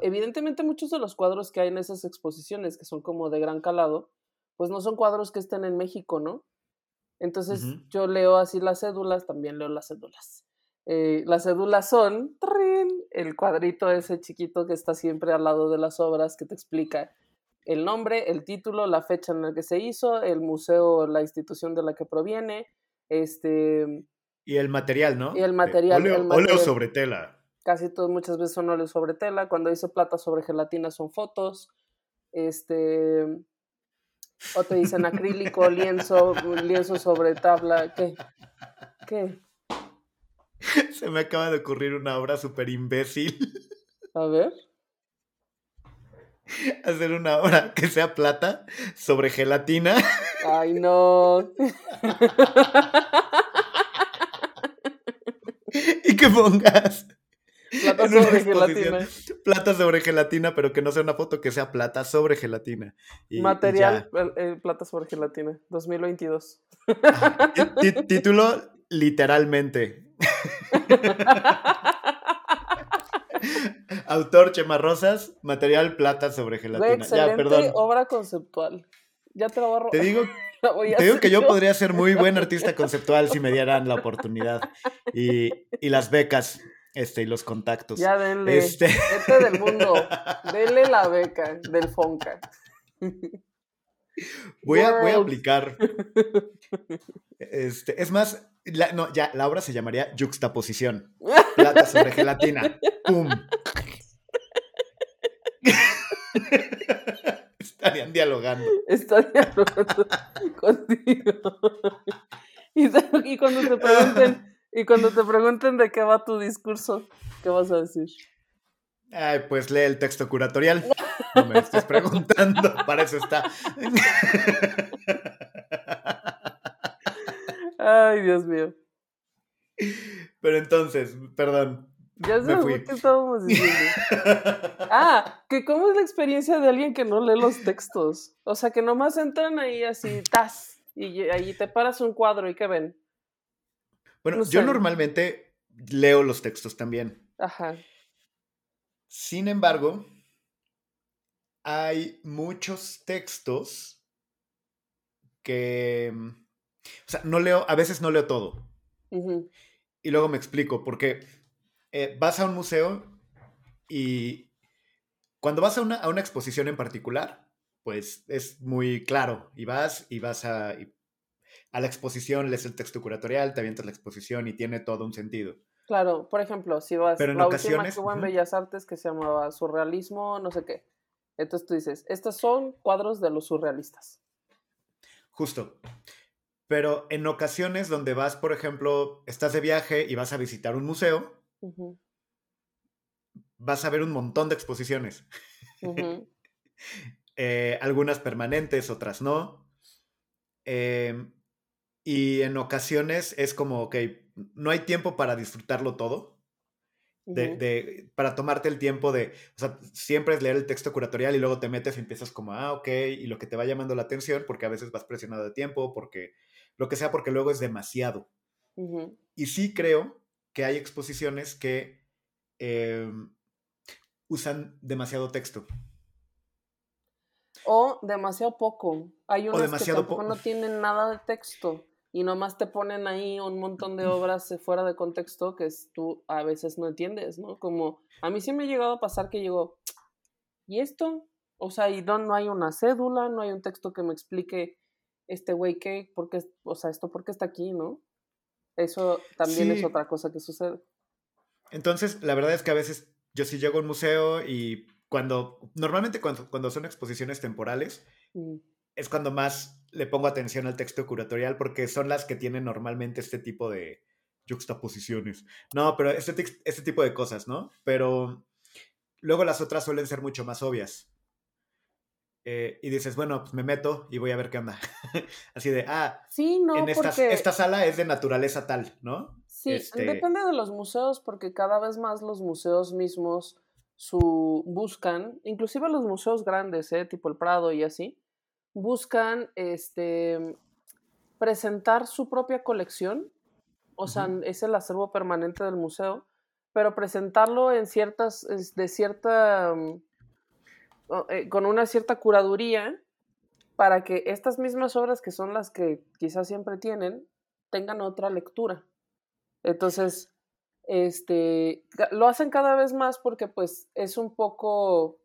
evidentemente muchos de los cuadros que hay en esas exposiciones, que son como de gran calado, pues no son cuadros que estén en México, ¿no? Entonces yo leo así las cédulas, también leo las cédulas. Eh, las cédulas son el cuadrito ese chiquito que está siempre al lado de las obras que te explica el nombre, el título, la fecha en la que se hizo, el museo, la institución de la que proviene, este... Y el material, ¿no? Y el material. Óleo, sobre tela. Casi todos, muchas veces son óleo sobre tela. Cuando dice plata sobre gelatina son fotos. Este... O te dicen acrílico, lienzo, lienzo sobre tabla. ¿Qué? ¿Qué? *laughs* Se me acaba de ocurrir una obra súper imbécil. A ver. *laughs* Hacer una obra que sea plata sobre gelatina. *laughs* Ay, no. y que pongas. Plata sobre gelatina. Plata sobre gelatina, pero que no sea una foto, que sea plata sobre gelatina. Material, plata sobre gelatina, 2022. Título, literalmente. *laughs* Autor Chema Rosas, material plata sobre gelatina. excelente ya, perdón. obra conceptual. Ya te lo *laughs* voy a Te digo, te digo que yo, podría ser muy buen *laughs* artista conceptual si me dieran la oportunidad y, y las becas este, y los contactos. Ya denle. Este... este del mundo. denle la beca del Fonca. Voy a, voy a aplicar. Este, es más, no, ya, la obra se llamaría Juxtaposición. Plata sobre gelatina. ¡Pum! *laughs* Estarían dialogando. Estarían dialogando contigo. Y, y, cuando te pregunten, y cuando te pregunten de qué va tu discurso, ¿qué vas a decir? Ay, pues lee el texto curatorial. No me estés preguntando, *laughs* para eso está. Ay, Dios mío. Pero entonces, perdón. Ya sé qué estábamos diciendo. ah, que cómo es la experiencia de alguien que no lee los textos. O sea, que nomás entran ahí así, tas, y ahí te paras un cuadro y ¿qué ven? Bueno, yo normalmente leo los textos también. Ajá. Sin embargo, hay muchos textos que, o sea, no leo, a veces no leo todo. Y luego me explico, porque eh, vas a un museo y cuando vas a una, a una, exposición en particular, pues es muy claro, y vas y vas a, a la exposición, lees el texto curatorial, te avientas la exposición y tiene todo un sentido. Claro, por ejemplo, si vas Pero en la última que hubo en Bellas Artes que se llamaba Surrealismo, no sé qué. Entonces tú dices, estos son cuadros de los surrealistas. Justo. Pero en ocasiones donde vas, por ejemplo, estás de viaje y vas a visitar un museo, vas a ver un montón de exposiciones. *laughs* Eh, algunas permanentes, otras no. Em, y en ocasiones es como, ok, no hay tiempo para disfrutarlo todo. De, para tomarte el tiempo de, o sea, siempre es leer el texto curatorial y luego te metes y empiezas como, ah, ok, y lo que te va llamando la atención, porque a veces vas presionado de tiempo, porque lo que sea, porque luego es demasiado. Y sí creo que hay exposiciones que em, usan demasiado texto. O demasiado poco. Hay unas demasiado que no tienen nada de texo y nomás te ponen ahí un montón de obras fuera de contexto que tú a veces no entiendes, ¿no? Como a mí sí me ha llegado a pasar que llegó, ¿y esto? O sea, y no, no hay una cédula, no hay un texto que me explique este güey qué, por qué, o sea, esto por qué está aquí, ¿no? Eso también es otra cosa que sucede. Entonces, la verdad es que a veces yo sí llego a un museo y cuando, normalmente cuando, cuando son exposiciones temporales, mm. es cuando más le pongo atención al texto curatorial porque son las que tienen normalmente este tipo de juxtaposiciones. No, pero este, este tipo de cosas, ¿no? Pero luego las otras suelen ser mucho más obvias. Eh, y dices, bueno, pues me meto y voy a ver qué onda. *laughs* Así de, ah, sí, no, en esta, sala es de naturaleza tal, ¿no? Sí, este depende de los museos porque cada vez más los museos mismos su, buscan, inclusive los museos grandes, ¿eh? tipo el Prado y así, buscan este, presentar su propia colección, o sea, es el acervo permanente del museo, pero presentarlo en ciertas, de cierta, mm, eh, con una cierta curaduría para que estas mismas obras que son las que quizás siempre tienen, tengan otra lectura. Entonces, este, lo hacen cada vez más porque pues es un poco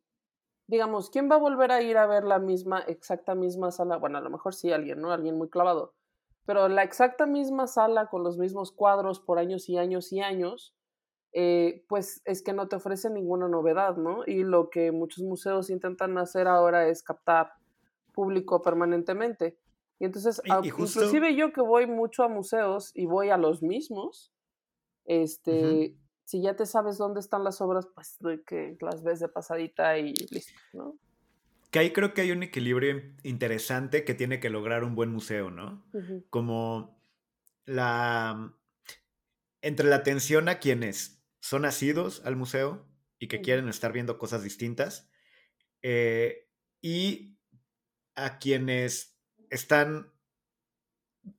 digamos, ¿quién va a volver a ir a ver la misma, exacta misma sala? Bueno, a lo mejor sí alguien, ¿no? Alguien muy clavado. Pero la exacta misma sala con los mismos cuadros por años y años y años, eh, pues es que no te ofrece ninguna novedad, ¿no? Y lo que muchos museos intentan hacer ahora es captar público permanentemente. Y entonces, inclusive yo que voy mucho a museos y voy a los mismos, este, si ya te sabes dónde están las obras, pues que las ves de pasadita y listo, ¿no? Que ahí creo que hay un equilibrio interesante que tiene que lograr un buen museo, ¿no? Como la... entre la atención a quienes son nacidos al museo y que quieren estar viendo cosas distintas, eh, y a quienes están,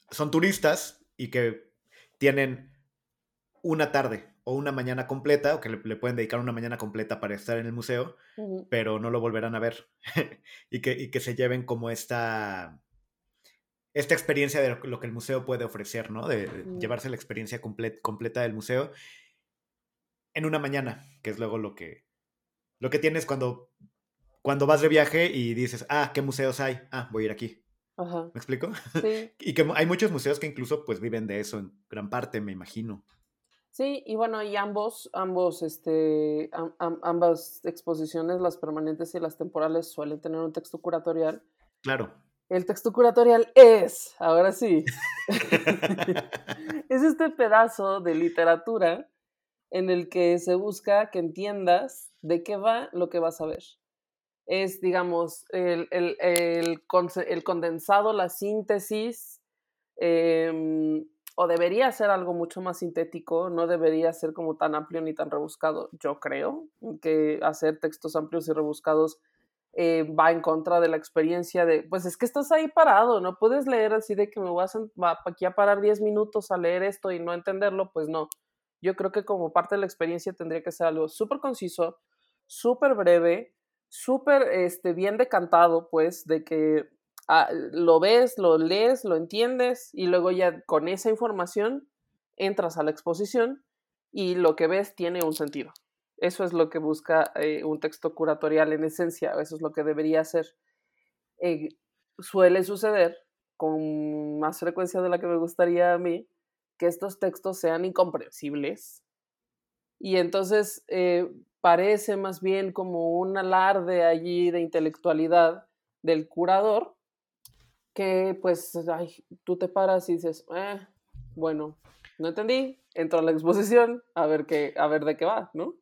son turistas y que tienen una tarde o una mañana completa, o que le, pueden dedicar una mañana completa para estar en el museo, pero no lo volverán a ver. *laughs* y, que, y que se lleven como esta, esta experiencia de lo, que el museo puede ofrecer, ¿no? De, llevarse la experiencia completa del museo en una mañana, que es luego lo que, lo que tienes cuando, cuando vas de viaje y dices, ah, ¿qué museos hay? Ah, voy a ir aquí. Ajá. ¿Me explico? Sí. *laughs* y que hay muchos museos que incluso pues viven de eso en gran parte, me imagino. Sí, y bueno, y ambos, ambos, este, ambas exposiciones, las permanentes y las temporales, suelen tener un texto curatorial. Claro. El texto curatorial es, ahora sí, *laughs* es este pedazo de literatura en el que se busca que entiendas de qué va lo que vas a ver. Es, digamos, el, el, el, el condensado, la síntesis, eh, o debería ser algo mucho más sintético, no debería ser como tan amplio ni tan rebuscado. Yo creo que hacer textos amplios y rebuscados eh, va en contra de la experiencia de, pues es que estás ahí parado, no puedes leer así de que me voy a, aquí a parar 10 minutos a leer esto y no entenderlo, pues no. Yo creo que como parte de la experiencia tendría que ser algo súper conciso, súper breve, súper este, bien decantado, pues, de que Ah, lo ves, lo lees, lo entiendes y luego ya con esa información entras a la exposición y lo que ves tiene un sentido. Eso es lo que busca eh, un texto curatorial en esencia, eso es lo que debería ser. Eh, suele suceder con más frecuencia de la que me gustaría a mí que estos textos sean incomprensibles y entonces eh, parece más bien como un alarde allí de intelectualidad del curador que pues tú te paras y dices, eh, bueno, no entendí, entro a la exposición a ver, qué, a ver de qué va, ¿no?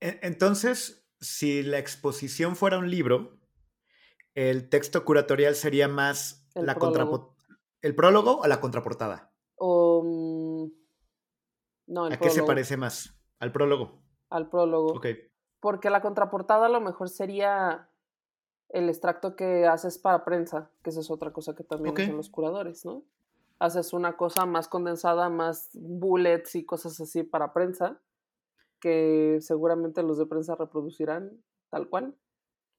E, entonces, si la exposición fuera un libro, el texto curatorial sería más el la prólogo. ¿El prólogo o la contraportada? Mm, no, el ¿A qué se parece más? ¿Al prólogo? Al prólogo. Ok. Porque la contraportada a lo mejor sería el extracto que haces para prensa, que esa es otra cosa que también hacen los curadores, ¿no? Haces una cosa más condensada, más bullets y cosas así para prensa, que seguramente los de prensa reproducirán tal cual.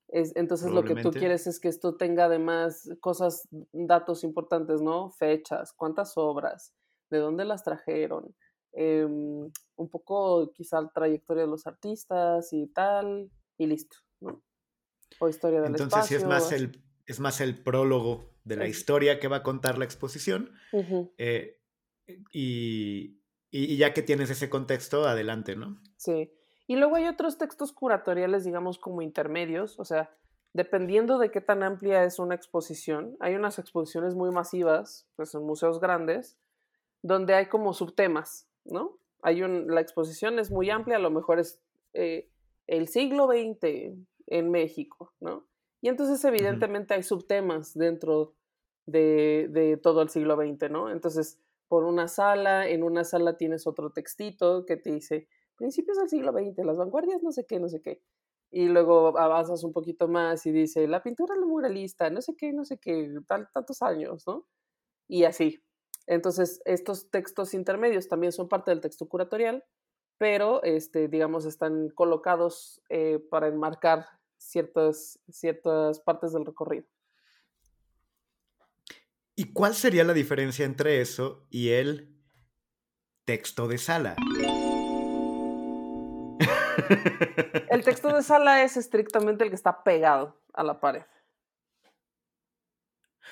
Es, entonces lo que tú quieres es que esto tenga además cosas, datos importantes, ¿no? Fechas, cuántas obras, de dónde las trajeron, em, un poco quizá la trayectoria de los artistas y tal, y listo, ¿no? O historia del Entonces, sí es más, el, es más el prólogo de la historia que va a contar la exposición. Eh, y, ya que tienes ese contexto, adelante, ¿no? Sí. Y luego hay otros textos curatoriales, digamos, como intermedios, o sea, dependiendo de qué tan amplia es una exposición, hay unas exposiciones muy masivas, pues en museos grandes, donde hay como subtemas, ¿no? Hay un, la exposición es muy amplia, a lo mejor es eh, el siglo XX, en México, ¿no? Y entonces evidentemente hay subtemas dentro de, todo el siglo XX, ¿no? Entonces, por una sala, en una sala tienes otro textito que te dice principios del siglo XX, las vanguardias, no sé qué, no sé qué. Y luego avanzas un poquito más y dice la pintura la muralista, no sé qué, no sé qué, tal, tantos años, ¿no? Y así. Entonces, estos textos intermedios también son parte del texto curatorial, pero, este, digamos, están colocados eh, para enmarcar ciertas, ciertas partes del recorrido. ¿Y cuál sería la diferencia entre eso y el texto de sala? El texto de sala es estrictamente el que está pegado a la pared.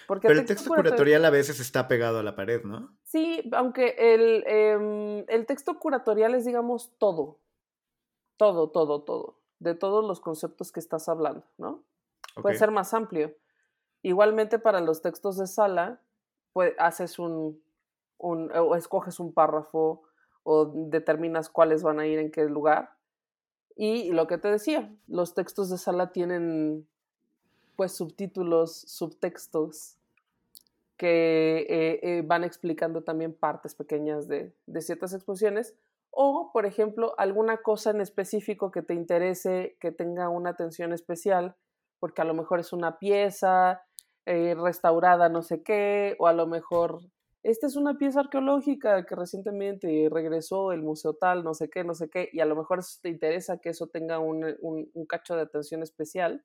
Pero el texto, curatorial a veces está pegado a la pared, ¿no? Sí, aunque el, em, el texto curatorial es, digamos, todo. Todo, todo, todo de todos los conceptos que estás hablando, ¿no? Puede ser más amplio. Igualmente para los textos de sala, pues haces un, un, o escoges un párrafo o determinas cuáles van a ir en qué lugar. Y lo que te decía, los textos de sala tienen pues subtítulos, subtextos que eh, eh, van explicando también partes pequeñas de, de ciertas exposiciones o, por ejemplo, alguna cosa en específico que te interese, que tenga una atención especial, porque a lo mejor es una pieza eh, restaurada no sé qué, o a lo mejor esta es una pieza arqueológica que recientemente regresó el museo tal, no sé qué, no sé qué, y a lo mejor te interesa que eso tenga un, un, un cacho de atención especial,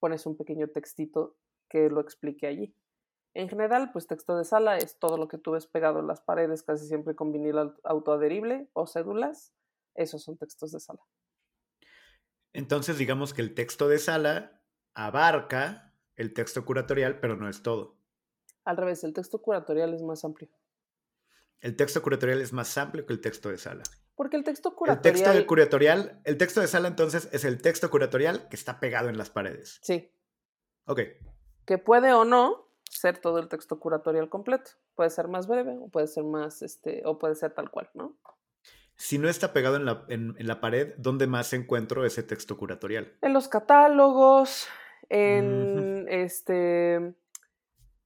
pones un pequeño textito que lo explique allí. En general, pues texto de sala es todo lo que tú ves pegado en las paredes, casi siempre con vinil autoadherible o cédulas. Esos son textos de sala. Entonces, digamos que el texto de sala abarca el texto curatorial, pero no es todo. Al revés, el texto curatorial es más amplio. El texto curatorial es más amplio que el texto de sala. Porque el texto curatorial. El texto de curatorial, el texto de sala entonces es el texto curatorial que está pegado en las paredes. Sí. Ok. Que puede o no ser todo el texto curatorial completo. Puede ser más breve o puede ser más, este, o puede ser tal cual, ¿no? Si no está pegado en la, en, la pared, ¿dónde más encuentro ese texto curatorial? En los catálogos, en este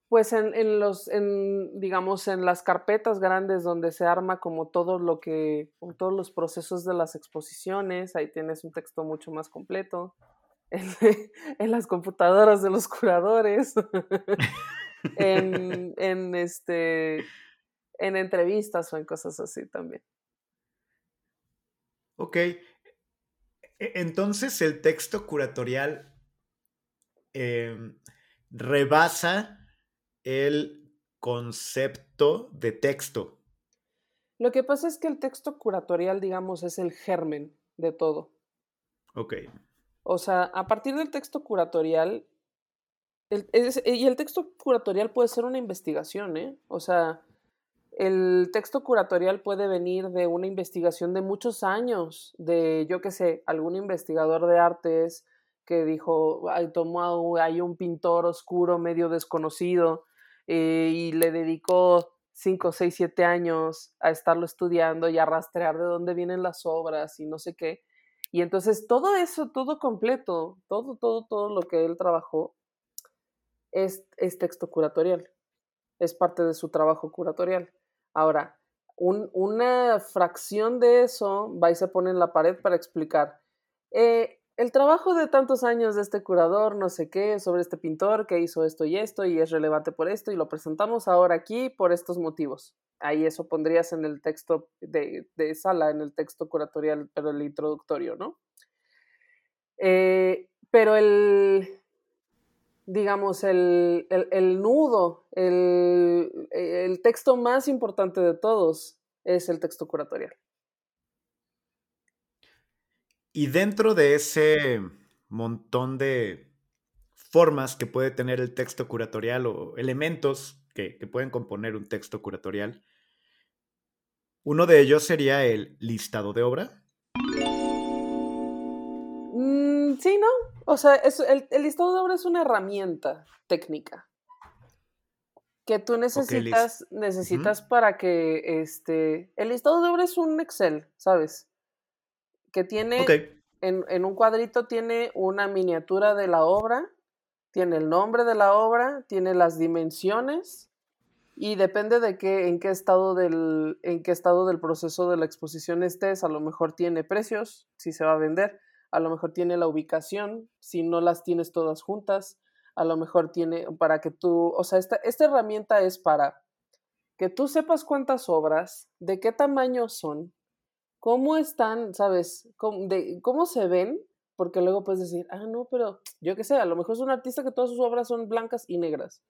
pues en, en, los, en, digamos, en las carpetas grandes donde se arma como todo lo que, todos los procesos de las exposiciones, ahí tienes un texto mucho más completo. *laughs* En, las computadoras de los curadores, *laughs* en, en, este, en entrevistas o en cosas así también. Ok. E, entonces el texto curatorial em, rebasa el concepto de texto. Lo que pasa es que el texto curatorial, digamos, es el germen de todo. Ok. O sea, a partir del texto curatorial, y el texto curatorial puede ser una investigación, ¿eh? O sea, el texto curatorial puede venir de una investigación de muchos años, de, yo qué sé, algún investigador de artes que dijo, ay, tomó, hay un pintor oscuro, medio desconocido, eh, y le dedicó 5, 6, 7 años a estarlo estudiando y a rastrear de dónde vienen las obras y no sé qué. Y entonces todo eso, todo completo, todo, todo, todo lo que él trabajó es, es texto curatorial, es parte de su trabajo curatorial. Ahora, un, una fracción de eso va y se pone en la pared para explicar. Eh, el trabajo de tantos años de este curador, no sé qué, sobre este pintor que hizo esto y esto y es relevante por esto y lo presentamos ahora aquí por estos motivos. Ahí eso pondrías en el texto de, sala, en el texto curatorial, pero el introductorio, ¿no? Eh, pero el, digamos, el, el, nudo, el, el texto más importante de todos es el texto curatorial. Y dentro de ese montón de formas que puede tener el texto curatorial o elementos que, pueden componer un texto curatorial, uno de ellos sería el listado de obra. Sí, ¿no? O sea, el, listado de obra es una herramienta técnica que tú necesitas, necesitas para que este. El listado de obra es un Excel, ¿sabes? que tiene, en, un cuadrito tiene una miniatura de la obra, tiene el nombre de la obra, tiene las dimensiones y depende de qué, en qué estado del, en qué estado del proceso de la exposición estés, a lo mejor tiene precios, si se va a vender, a lo mejor tiene la ubicación, si no las tienes todas juntas, a lo mejor tiene para que tú, o sea, esta, esta herramienta es para que tú sepas cuántas obras, de qué tamaño son, cómo están, ¿sabes? ¿Cómo, de, cómo se ven, porque luego puedes decir, ah, no, pero yo qué sé, a lo mejor es un artista que todas sus obras son blancas y negras.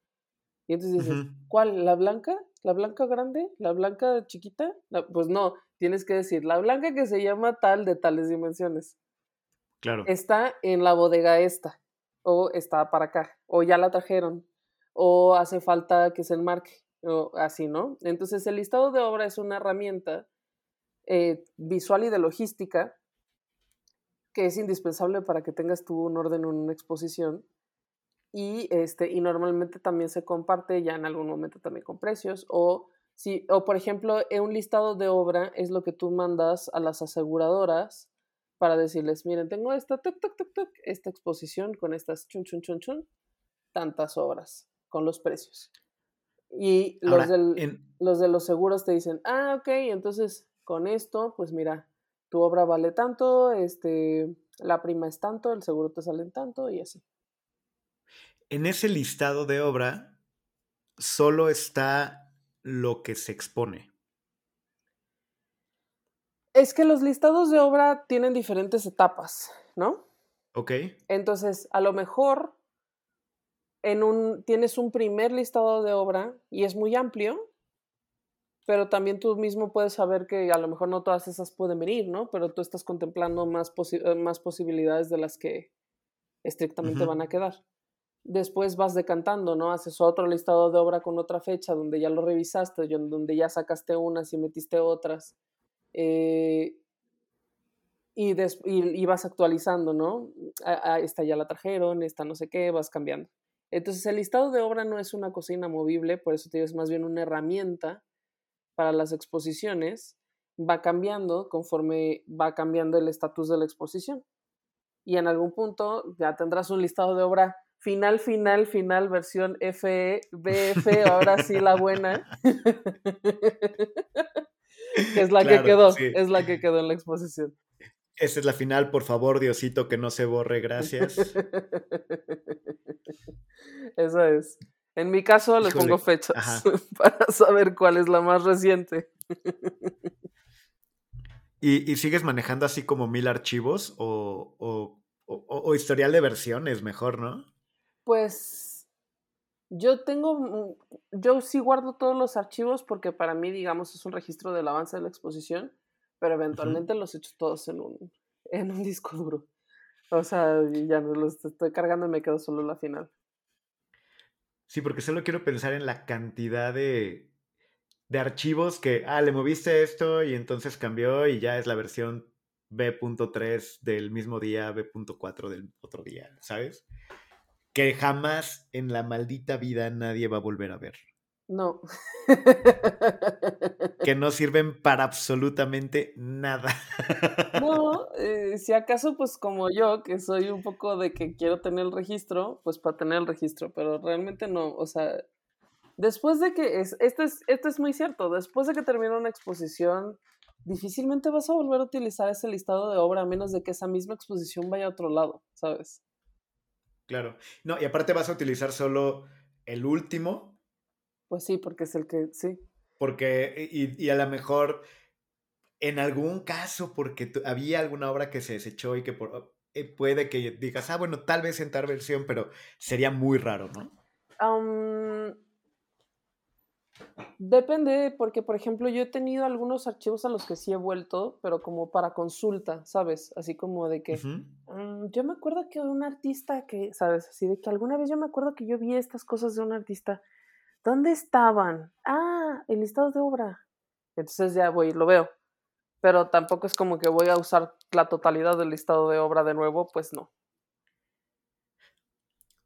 Y entonces dices, ¿cuál? ¿La blanca? ¿La blanca grande? ¿La blanca chiquita? pues no, tienes que decir, la blanca que se llama tal de tales dimensiones. Está en la bodega esta, o está para acá, o ya la trajeron, o hace falta que se enmarque, o así, ¿no? Entonces el listado de obra es una herramienta eh, visual y de logística que es indispensable para que tengas tú un orden en una exposición. Y, este, y normalmente también se comparte ya en algún momento también con precios. O, si, o por ejemplo, un listado de obra es lo que tú mandas a las aseguradoras para decirles, miren, tengo esta, esta exposición con estas chun, chun, chun, chun, tantas obras con los precios. Y los, los de los seguros te dicen, ah, ok, entonces con esto, pues mira, tu obra vale tanto, este, la prima es tanto, el seguro te sale en tanto y así. En ese listado de obra solo está lo que se expone? Es que los listados de obra tienen diferentes etapas, ¿no? Ok. Entonces, a lo mejor en un, tienes un primer listado de obra y es muy amplio, pero también tú mismo puedes saber que a lo mejor no todas esas pueden venir, ¿no? Pero tú estás contemplando más, eh, más posibilidades de las que estrictamente van a quedar. Después vas decantando, ¿no? Haces otro listado de obra con otra fecha donde ya lo revisaste, donde ya sacaste unas y metiste otras. Eh, y, y, vas actualizando, ¿no? esta ya la trajeron, esta no sé qué, vas cambiando. Entonces el listado de obra no es una cocina movible, por eso te digo, es más bien una herramienta para las exposiciones, va cambiando conforme va cambiando el estatus de la exposición. Y en algún punto ya tendrás un listado de obra final, final, final, versión FE, BF, ahora sí la buena. *laughs* *laughs* es la que quedó, es la que quedó en la exposición. Esa es la final, por favor, Diosito, que no se borre, gracias. *laughs* Eso es. En mi caso le pongo fechas *laughs* para saber cuál es la más reciente. *laughs* ¿Y, sigues manejando así como mil archivos o, o, o, historial de versiones mejor, no? Pues yo tengo, yo sí guardo todos los archivos porque para mí, digamos, es un registro del avance de la exposición, pero eventualmente los echo todos en un, en un disco duro. O sea, ya no los estoy cargando y me quedo solo la final. Sí, porque solo quiero pensar en la cantidad de, de archivos que, ah, le moviste esto y entonces cambió y ya es la versión B.3 del mismo día, B.4 del otro día, ¿sabes? Que jamás en la maldita vida nadie va a volver a ver. No. que *laughs* no sirven para absolutamente nada. *laughs* no, eh, si acaso pues como yo, que soy un poco de que quiero tener el registro, pues para tener el registro, pero realmente no, o sea, después de que, es, esto, es, esto es muy cierto, después de que termina una exposición, difícilmente vas a volver a utilizar ese listado de obra a menos de que esa misma exposición vaya a otro lado, ¿sabes? Claro, no, y aparte vas a utilizar solo el último pues sí, porque es el que, sí. Porque, y, a lo mejor, en algún caso, porque había alguna obra que se desechó y que eh, puede que digas, ah, bueno, tal vez en tal versión, pero sería muy raro, ¿no? Depende, porque por ejemplo yo he tenido algunos archivos a los que sí he vuelto, pero como para consulta, ¿sabes? Así como de que mm, yo me acuerdo que un artista que, ¿sabes? Así de que alguna vez yo me acuerdo que yo vi estas cosas de un artista ¿Dónde estaban? Ah, el listado de obra. Entonces ya voy, lo veo. Pero tampoco es como que voy a usar la totalidad del listado de obra de nuevo, pues no.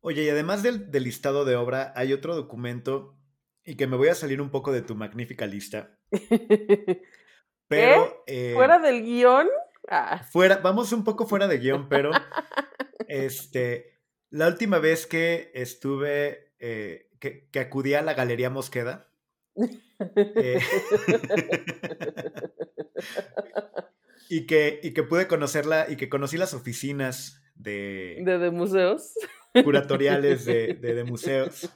Oye, y además del, listado de obra, hay otro documento y que me voy a salir un poco de tu magnífica lista. *laughs* Pero. Eh, ¿Fuera del guion? Ah. Fuera, vamos un poco fuera de guion, pero. *laughs* este. La última vez que estuve eh, que, que acudí a la Galería Mosqueda. Eh, *laughs* y, que, y que pude conocerla y que conocí las oficinas de... De, museos. Curatoriales de, de, museos.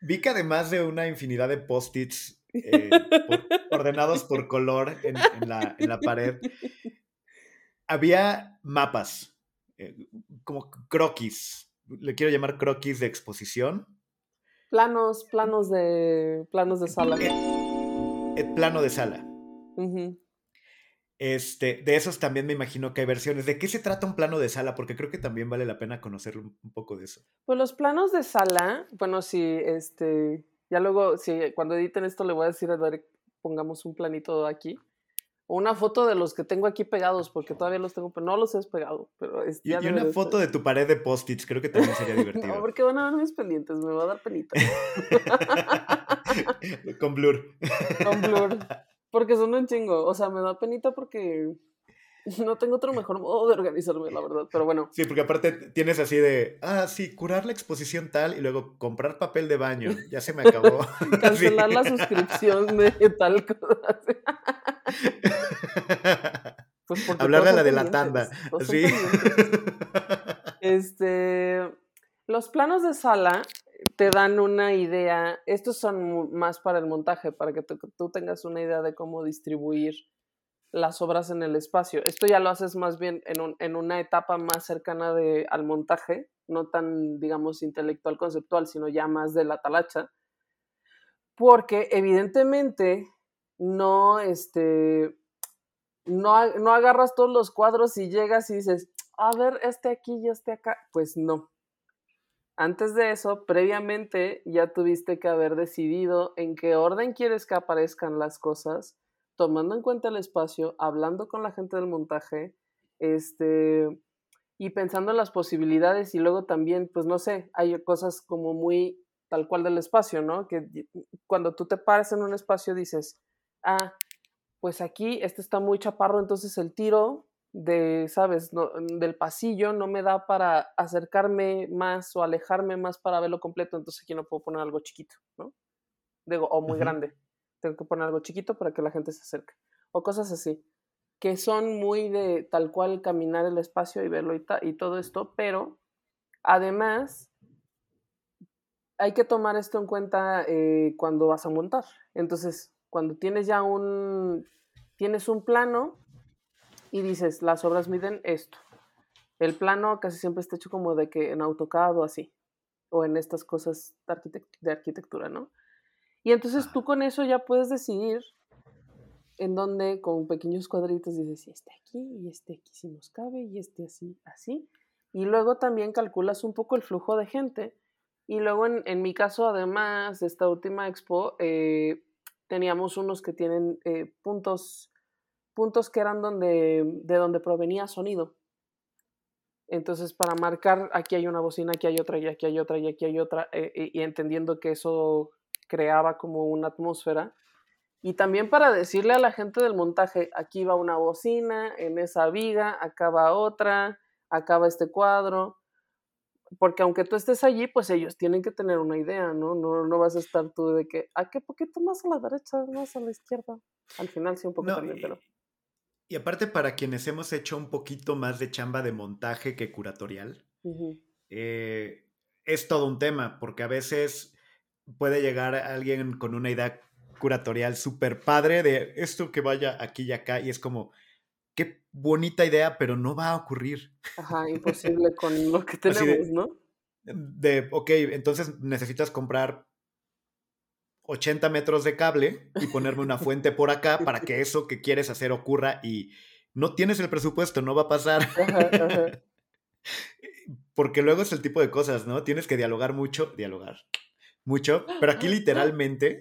Vi que además de una infinidad de post-its eh, *laughs* ordenados por color en, la, en, la, pared, había mapas, eh, como croquis, le quiero llamar croquis de exposición. Planos, planos de, planos de sala. El, eh, plano de sala. Este, de esos también me imagino que hay versiones. ¿De qué se trata un plano de sala? Porque creo que también vale la pena conocer un, poco de eso. Pues los planos de sala, bueno, sí, este, ya luego, sí, cuando editen esto le voy a decir a Derek, pongamos un planito aquí una foto de los que tengo aquí pegados, porque todavía los tengo, pero no los he pegado. Pero es, y, una foto de tu pared de post-its, creo que también sería *laughs* divertido. no, porque van a ver mis pendientes, me va a dar penita. *laughs* Con blur. Con blur. *laughs* Porque son un chingo. O sea, me da penita porque *laughs* no tengo otro mejor modo de organizarme, la verdad. Pero bueno. Sí, porque aparte tienes así de, ah, sí, curar la exposición tal y luego comprar papel de baño. Ya se me acabó. *laughs* *laughs* Cancelar la suscripción de tal cosa. Pues Hablar de la de la tanda. Este, los planos de sala, te dan una idea, estos son más para el montaje, para que tú tengas una idea de cómo distribuir las obras en el espacio. Esto ya lo haces más bien en, en una etapa más cercana de, al montaje, no tan, digamos, intelectual, conceptual, sino ya más de la talacha, porque evidentemente no, este, no, no agarras todos los cuadros y llegas y dices, a ver, este aquí y este acá, pues no. Antes de eso, previamente ya tuviste que haber decidido en qué orden quieres que aparezcan las cosas, tomando en cuenta el espacio, hablando con la gente del montaje, este, y pensando en las posibilidades y luego también, pues no sé, hay cosas como muy tal cual del espacio, ¿no? Que cuando tú te pares en un espacio dices, ah, pues aquí este está muy chaparro, entonces el tiro de, sabes, del pasillo no me da para acercarme más o alejarme más para verlo completo, entonces aquí no puedo poner algo chiquito, ¿no? Digo, o muy grande. Tengo que poner algo chiquito para que la gente se acerque. O cosas así, que son muy de tal cual caminar el espacio y verlo y, y todo esto, pero además hay que tomar esto en cuenta eh, cuando vas a montar. Entonces, cuando tienes ya un, tienes un plano y dices, las obras miden esto. El plano casi siempre está hecho como de que en AutoCAD o así, o en estas cosas de, arquitectura, ¿no? Y entonces tú con eso ya puedes decidir en dónde con pequeños cuadritos dices, y este aquí, y este aquí si nos cabe, y este así, así. Y luego también calculas un poco el flujo de gente. Y luego en, mi caso, además de esta última expo, eh, teníamos unos que tienen eh, puntos, puntos que eran donde, de donde provenía sonido. Entonces, para marcar, aquí hay una bocina, aquí hay otra, y aquí hay otra, y aquí hay otra, eh, y entendiendo que eso creaba como una atmósfera. Y también para decirle a la gente del montaje, aquí va una bocina, en esa viga, acá va otra, acá va este cuadro porque aunque tú estés allí, pues ellos tienen que tener una idea, ¿no? No, no vas a estar tú de que, ¿a qué poquito más a la derecha, más a la izquierda? Al final sí, un poco también, pero... Y aparte, para quienes hemos hecho un poquito más de chamba de montaje que curatorial, eh, es todo un tema, porque a veces puede llegar alguien con una idea curatorial súper padre de esto que vaya aquí y acá, y es como, qué bonita idea, pero no va a ocurrir. Ajá, imposible con lo que *laughs* tenemos, ¿no? De, ok, entonces necesitas comprar 80 metros de cable y ponerme una fuente por acá para que eso que quieres hacer ocurra y no tienes el presupuesto, no va a pasar. *laughs* Porque luego es el tipo de cosas, ¿no? Tienes que dialogar mucho, dialogar mucho, pero aquí literalmente,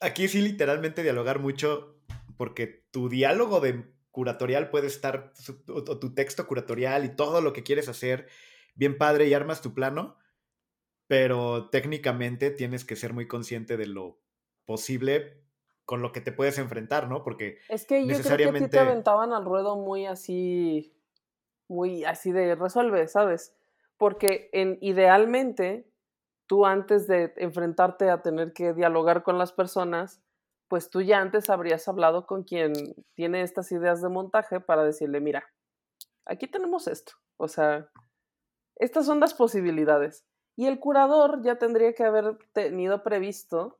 aquí sí literalmente dialogar mucho porque tu diálogo de curatorial puede estar, o, tu texto curatorial y todo lo que quieres hacer bien padre y armas tu plano, pero técnicamente tienes que ser muy consciente de lo posible con lo que te puedes enfrentar, ¿no? Porque es que yo necesariamente... creo que a ti te aventaban al ruedo muy así, muy así de resuelve, ¿sabes? Porque en, idealmente tú antes de enfrentarte a tener que dialogar con las personas, pues tú ya antes habrías hablado con quien tiene estas ideas de montaje para decirle, mira, aquí tenemos esto, o sea, estas son las posibilidades. Y el curador ya tendría que haber tenido previsto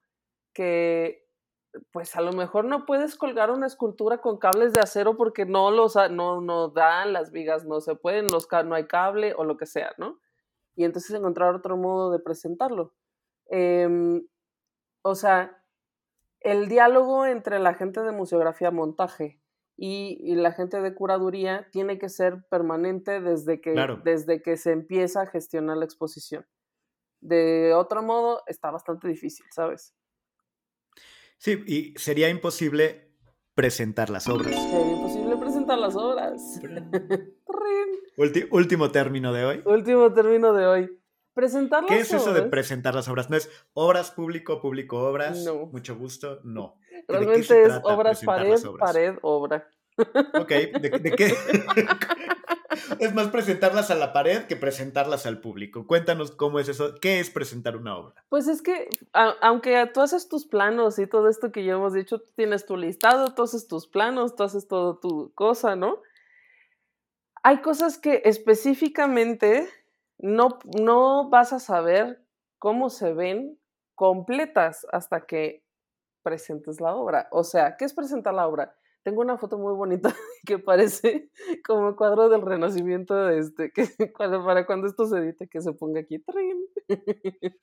que, pues a lo mejor no puedes colgar una escultura con cables de acero porque no los no, no dan las vigas, no se pueden, los, no hay cable o lo que sea, ¿no? Y entonces encontrar otro modo de presentarlo. Em, o sea, el diálogo entre la gente de museografía montaje y, la gente de curaduría tiene que ser permanente desde que, desde que se empieza a gestionar la exposición. De otro modo, está bastante difícil, ¿sabes? Sí, y sería imposible presentar las obras. Sería imposible presentar las obras. *laughs* último término de hoy. Último término de hoy. Presentar las ¿Qué es eso de presentar las obras? No es obras público, público obras. No. Mucho gusto. No. Realmente es obras pared, pared, obra. Ok, ¿de, qué? *laughs* es más presentarlas a la pared que presentarlas al público. Cuéntanos cómo es eso. ¿Qué es presentar una obra? Pues es que, aunque tú haces tus planos y todo esto que ya hemos dicho, tú tienes tu listado, tú haces tus planos, tú haces todo tu cosa, ¿no? Hay cosas que específicamente no, no vas a saber cómo se ven completas hasta que presentes la obra. O sea, ¿qué es presentar la obra? Tengo una foto muy bonita *laughs* que parece como el cuadro del renacimiento, este, que *laughs* para cuando esto se edite, que se ponga aquí, *laughs*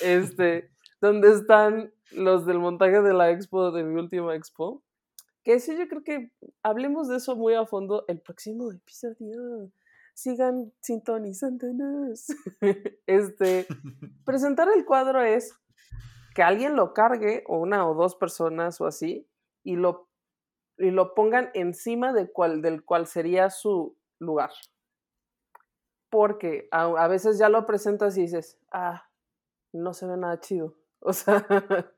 este, donde están los del montaje de la expo, de mi última expo. Que sí, yo creo que hablemos de eso muy a fondo el próximo episodio. Sigan sintonizándonos. Este, presentar el cuadro es que alguien lo cargue, o una o dos personas o así, y lo, y lo pongan encima de cual, del cual sería su lugar. Porque a veces ya lo presentas y dices, ah, no se ve nada chido. *laughs* O sea,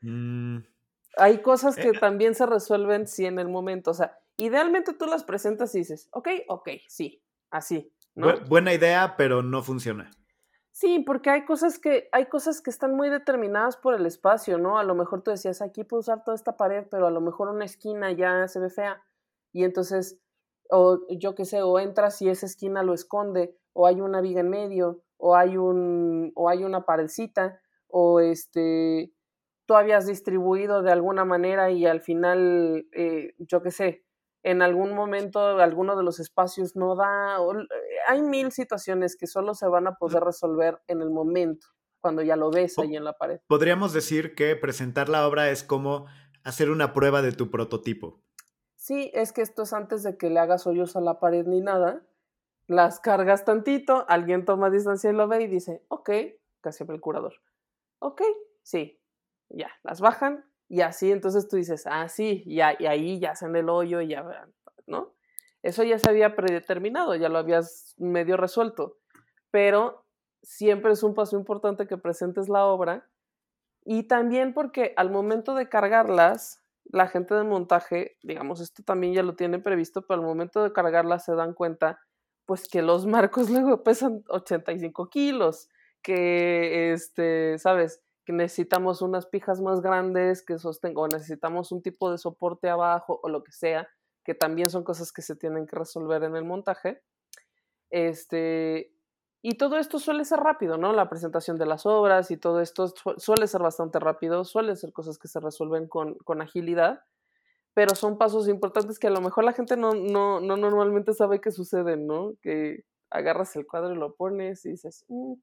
mm. hay cosas eh, que ah también se resuelven sí en el momento. O sea, idealmente tú las presentas y dices, ok, ok, sí, así. buena idea, pero no funciona. Sí, porque hay cosas que hay cosas que están muy determinadas por el espacio, ¿no? A lo mejor tú decías, aquí puedo usar toda esta pared, pero a lo mejor una esquina ya se ve fea y entonces o yo qué sé, o entras y esa esquina lo esconde, o hay una viga en medio, o hay un o hay una paredcita o este, tú habías distribuido de alguna manera y al final, eh, yo qué sé, en algún momento alguno de los espacios no da, hay mil situaciones que solo se van a poder resolver en el momento, cuando ya lo ves ahí en la pared. Podríamos decir que presentar la obra es como hacer una prueba de tu prototipo. Sí, es que esto es antes de que le hagas hoyos a la pared ni nada. Las cargas tantito, alguien toma distancia y lo ve y dice, ok, casi el curador ok, sí, ya, las bajan y así entonces tú dices, ah, sí, ya, y ahí ya hacen el hoyo y ya, ¿no? Eso ya se había predeterminado, ya lo habías medio resuelto, pero siempre es un paso importante que presentes la obra y también porque al momento de cargarlas, la gente de montaje, digamos, esto también ya lo tiene previsto, pero al momento de cargarlas se dan cuenta, pues que los marcos *laughs* luego pesan 85 kilos que, este, ¿sabes? Que necesitamos unas pijas más grandes que sostengan, o necesitamos un tipo de soporte abajo, o lo que sea, que también son cosas que se tienen que resolver en el montaje. Este, y todo esto suele ser rápido, ¿no? La presentación de las obras y todo esto suele ser bastante rápido, suele ser cosas que se resuelven con, con agilidad, pero son pasos importantes que a lo mejor la gente no, no, no normalmente sabe que suceden, ¿no? Que agarras el cuadro y lo pones y dices, mmm,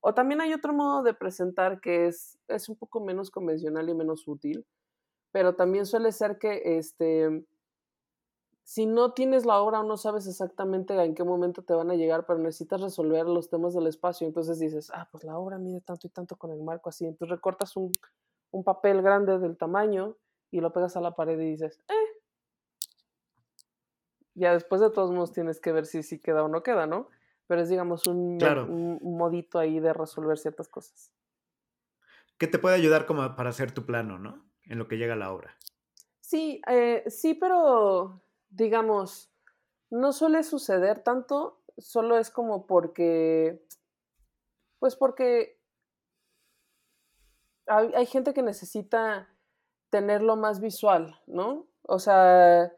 o también hay otro modo de presentar que es, es un poco menos convencional y menos útil, pero también suele ser que este, si no tienes la obra o no sabes exactamente en qué momento te van a llegar, pero necesitas resolver los temas del espacio, entonces dices, ah, pues la obra mide tanto y tanto con el marco así, entonces recortas un, un papel grande del tamaño y lo pegas a la pared y dices, eh. Ya después de todos modos tienes que ver si sí queda o no queda, ¿no? pero es, digamos, un, modito ahí de resolver ciertas cosas. Que te puede ayudar como para hacer tu plano, ¿no? En lo que llega a la obra. Sí, eh, sí, pero digamos, no suele suceder tanto, solo es como porque, pues porque hay, gente que necesita tenerlo más visual, ¿no? O sea,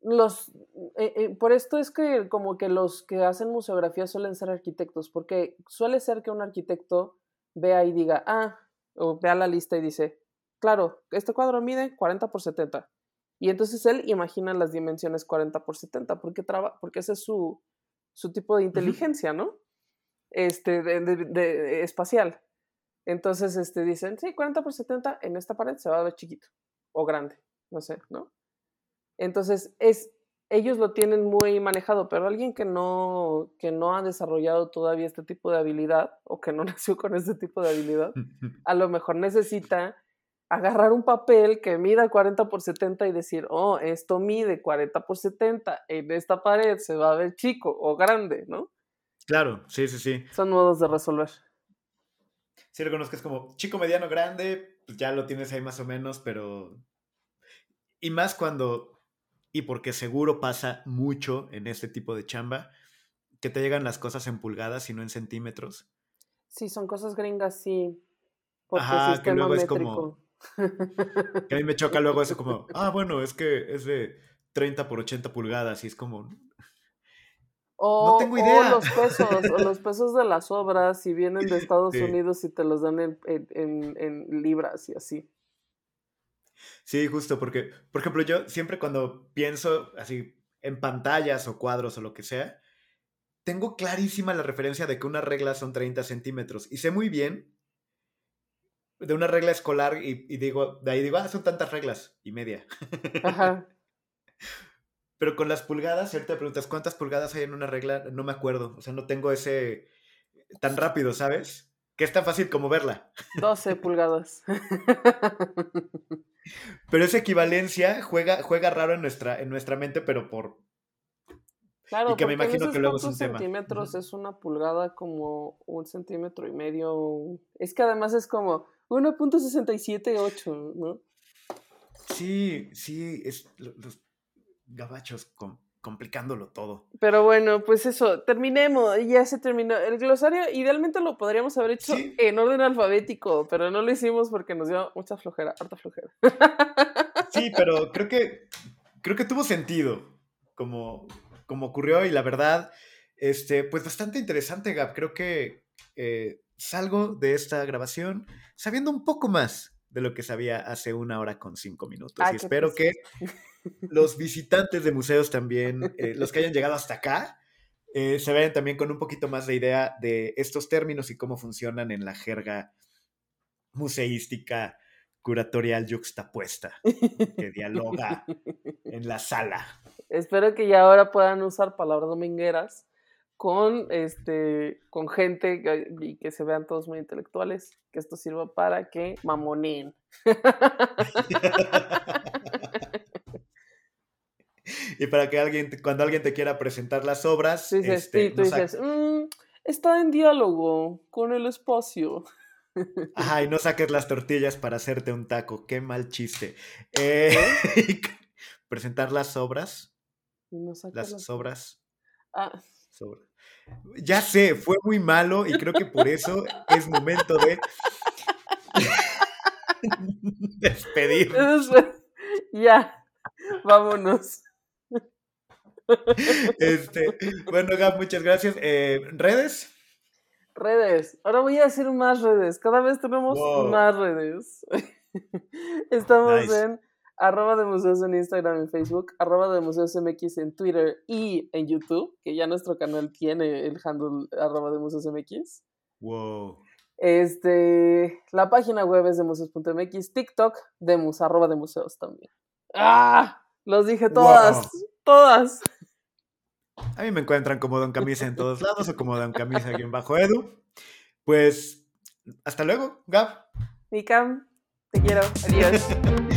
los, eh, eh, por esto es que como que los que hacen museografía suelen ser arquitectos, porque suele ser que un arquitecto vea y diga, ah, o vea la lista y dice, claro, este cuadro mide 40 por 70. Y entonces él imagina las dimensiones 40 por 70, porque, traba, porque ese es su, su tipo de inteligencia, ¿no? Este, de, de, espacial. Entonces, este, dicen, sí, 40 por 70 en esta pared se va a ver chiquito o grande, no sé, ¿no? Entonces, es, ellos lo tienen muy manejado, pero alguien que no, que no ha desarrollado todavía este tipo de habilidad o que no *laughs* nació con este tipo de habilidad, *laughs* a lo mejor necesita agarrar un papel que mida 40 por 70 y decir, oh, esto mide 40 por 70, en esta pared se va a ver chico o grande, ¿no? Claro, sí, sí, sí. Son modos de resolver. Sí, reconozco es como chico, mediano, grande, pues ya lo tienes ahí más o menos, pero... Y más cuando y porque seguro pasa mucho en este tipo de chamba, que te llegan las cosas en pulgadas y no en centímetros. Sí, son cosas gringas, sí. Porque Ajá, que luego es como... Que a mí me choca luego eso como, ah, bueno, es que es de 30 por 80 pulgadas y es como... O, no tengo idea. O los pesos, o los pesos de las obras, si vienen de *laughs* Estados Unidos y te los dan en, en, en, libras y así. Sí, justo, porque, por ejemplo, yo siempre cuando pienso así en pantallas o cuadros o lo que sea, tengo clarísima la referencia de que una regla son 30 centímetros y sé muy bien de una regla escolar y, y digo, de ahí digo, ah, son tantas reglas y media. Ajá. *laughs* Pero con las pulgadas, si ahorita preguntas cuántas pulgadas hay en una regla, no me acuerdo. O sea, no tengo ese tan rápido, ¿sabes? Que es tan fácil como verla. 12 pulgadas. *laughs* Pero esa equivalencia juega, juega raro en nuestra, en nuestra mente, pero por. Claro, y que me imagino que luego es un tema. centímetros es una pulgada como un centímetro y medio. Es que además es como 1.678, ¿no? Sí, sí, es, gabachos complicándolo todo. Pero bueno, pues eso, terminemos, ya se terminó. El glosario idealmente lo podríamos haber hecho en orden alfabético, pero no lo hicimos porque nos dio mucha flojera, harta flojera. Sí, *laughs* pero creo que creo que tuvo sentido como, como ocurrió y la verdad, este, pues bastante interesante, Gab. Creo que eh, salgo de esta grabación sabiendo un poco más de lo que sabía hace una hora con cinco minutos. y espero que *laughs* los visitantes de museos también, eh, los que hayan llegado hasta acá, eh, se vayan también con un poquito más de idea de estos términos y cómo funcionan en la jerga museística curatorial yuxtapuesta que dialoga *laughs* en la sala. Espero que ya ahora puedan usar palabras domingueras con este con gente y que se vean todos muy intelectuales, que esto sirva para que mamonen. *laughs* y para que alguien, cuando alguien te quiera presentar las obras, sí, este, tú dices, mm, está en diálogo con el espacio. *laughs* Ajá, y no saques las tortillas para hacerte un taco, qué mal chiste. Eh, *laughs* presentar las obras. las, obras. Ah. Ya sé, fue muy malo y creo que por eso es momento de *laughs* despedir. Ya, vámonos. Este, bueno, Gab, muchas gracias. Eh, ¿Redes? Redes. Ahora voy a decir más redes. Cada vez tenemos más redes. *laughs* Estamos en arroba de museos en Instagram y Facebook, arroba de museos MX en Twitter y en YouTube, que ya nuestro canal tiene el handle arroba de museos MX. Wow. Este, la página web es de museos.mx, TikTok, demus, arroba de museos también. ¡Ah! Los dije todas, todas. A mí me encuentran como Don Camisa en todos lados o como Don Camisa aquí en bajo Edu. Pues, hasta luego, Gab. Cam, te quiero. Adiós. *laughs*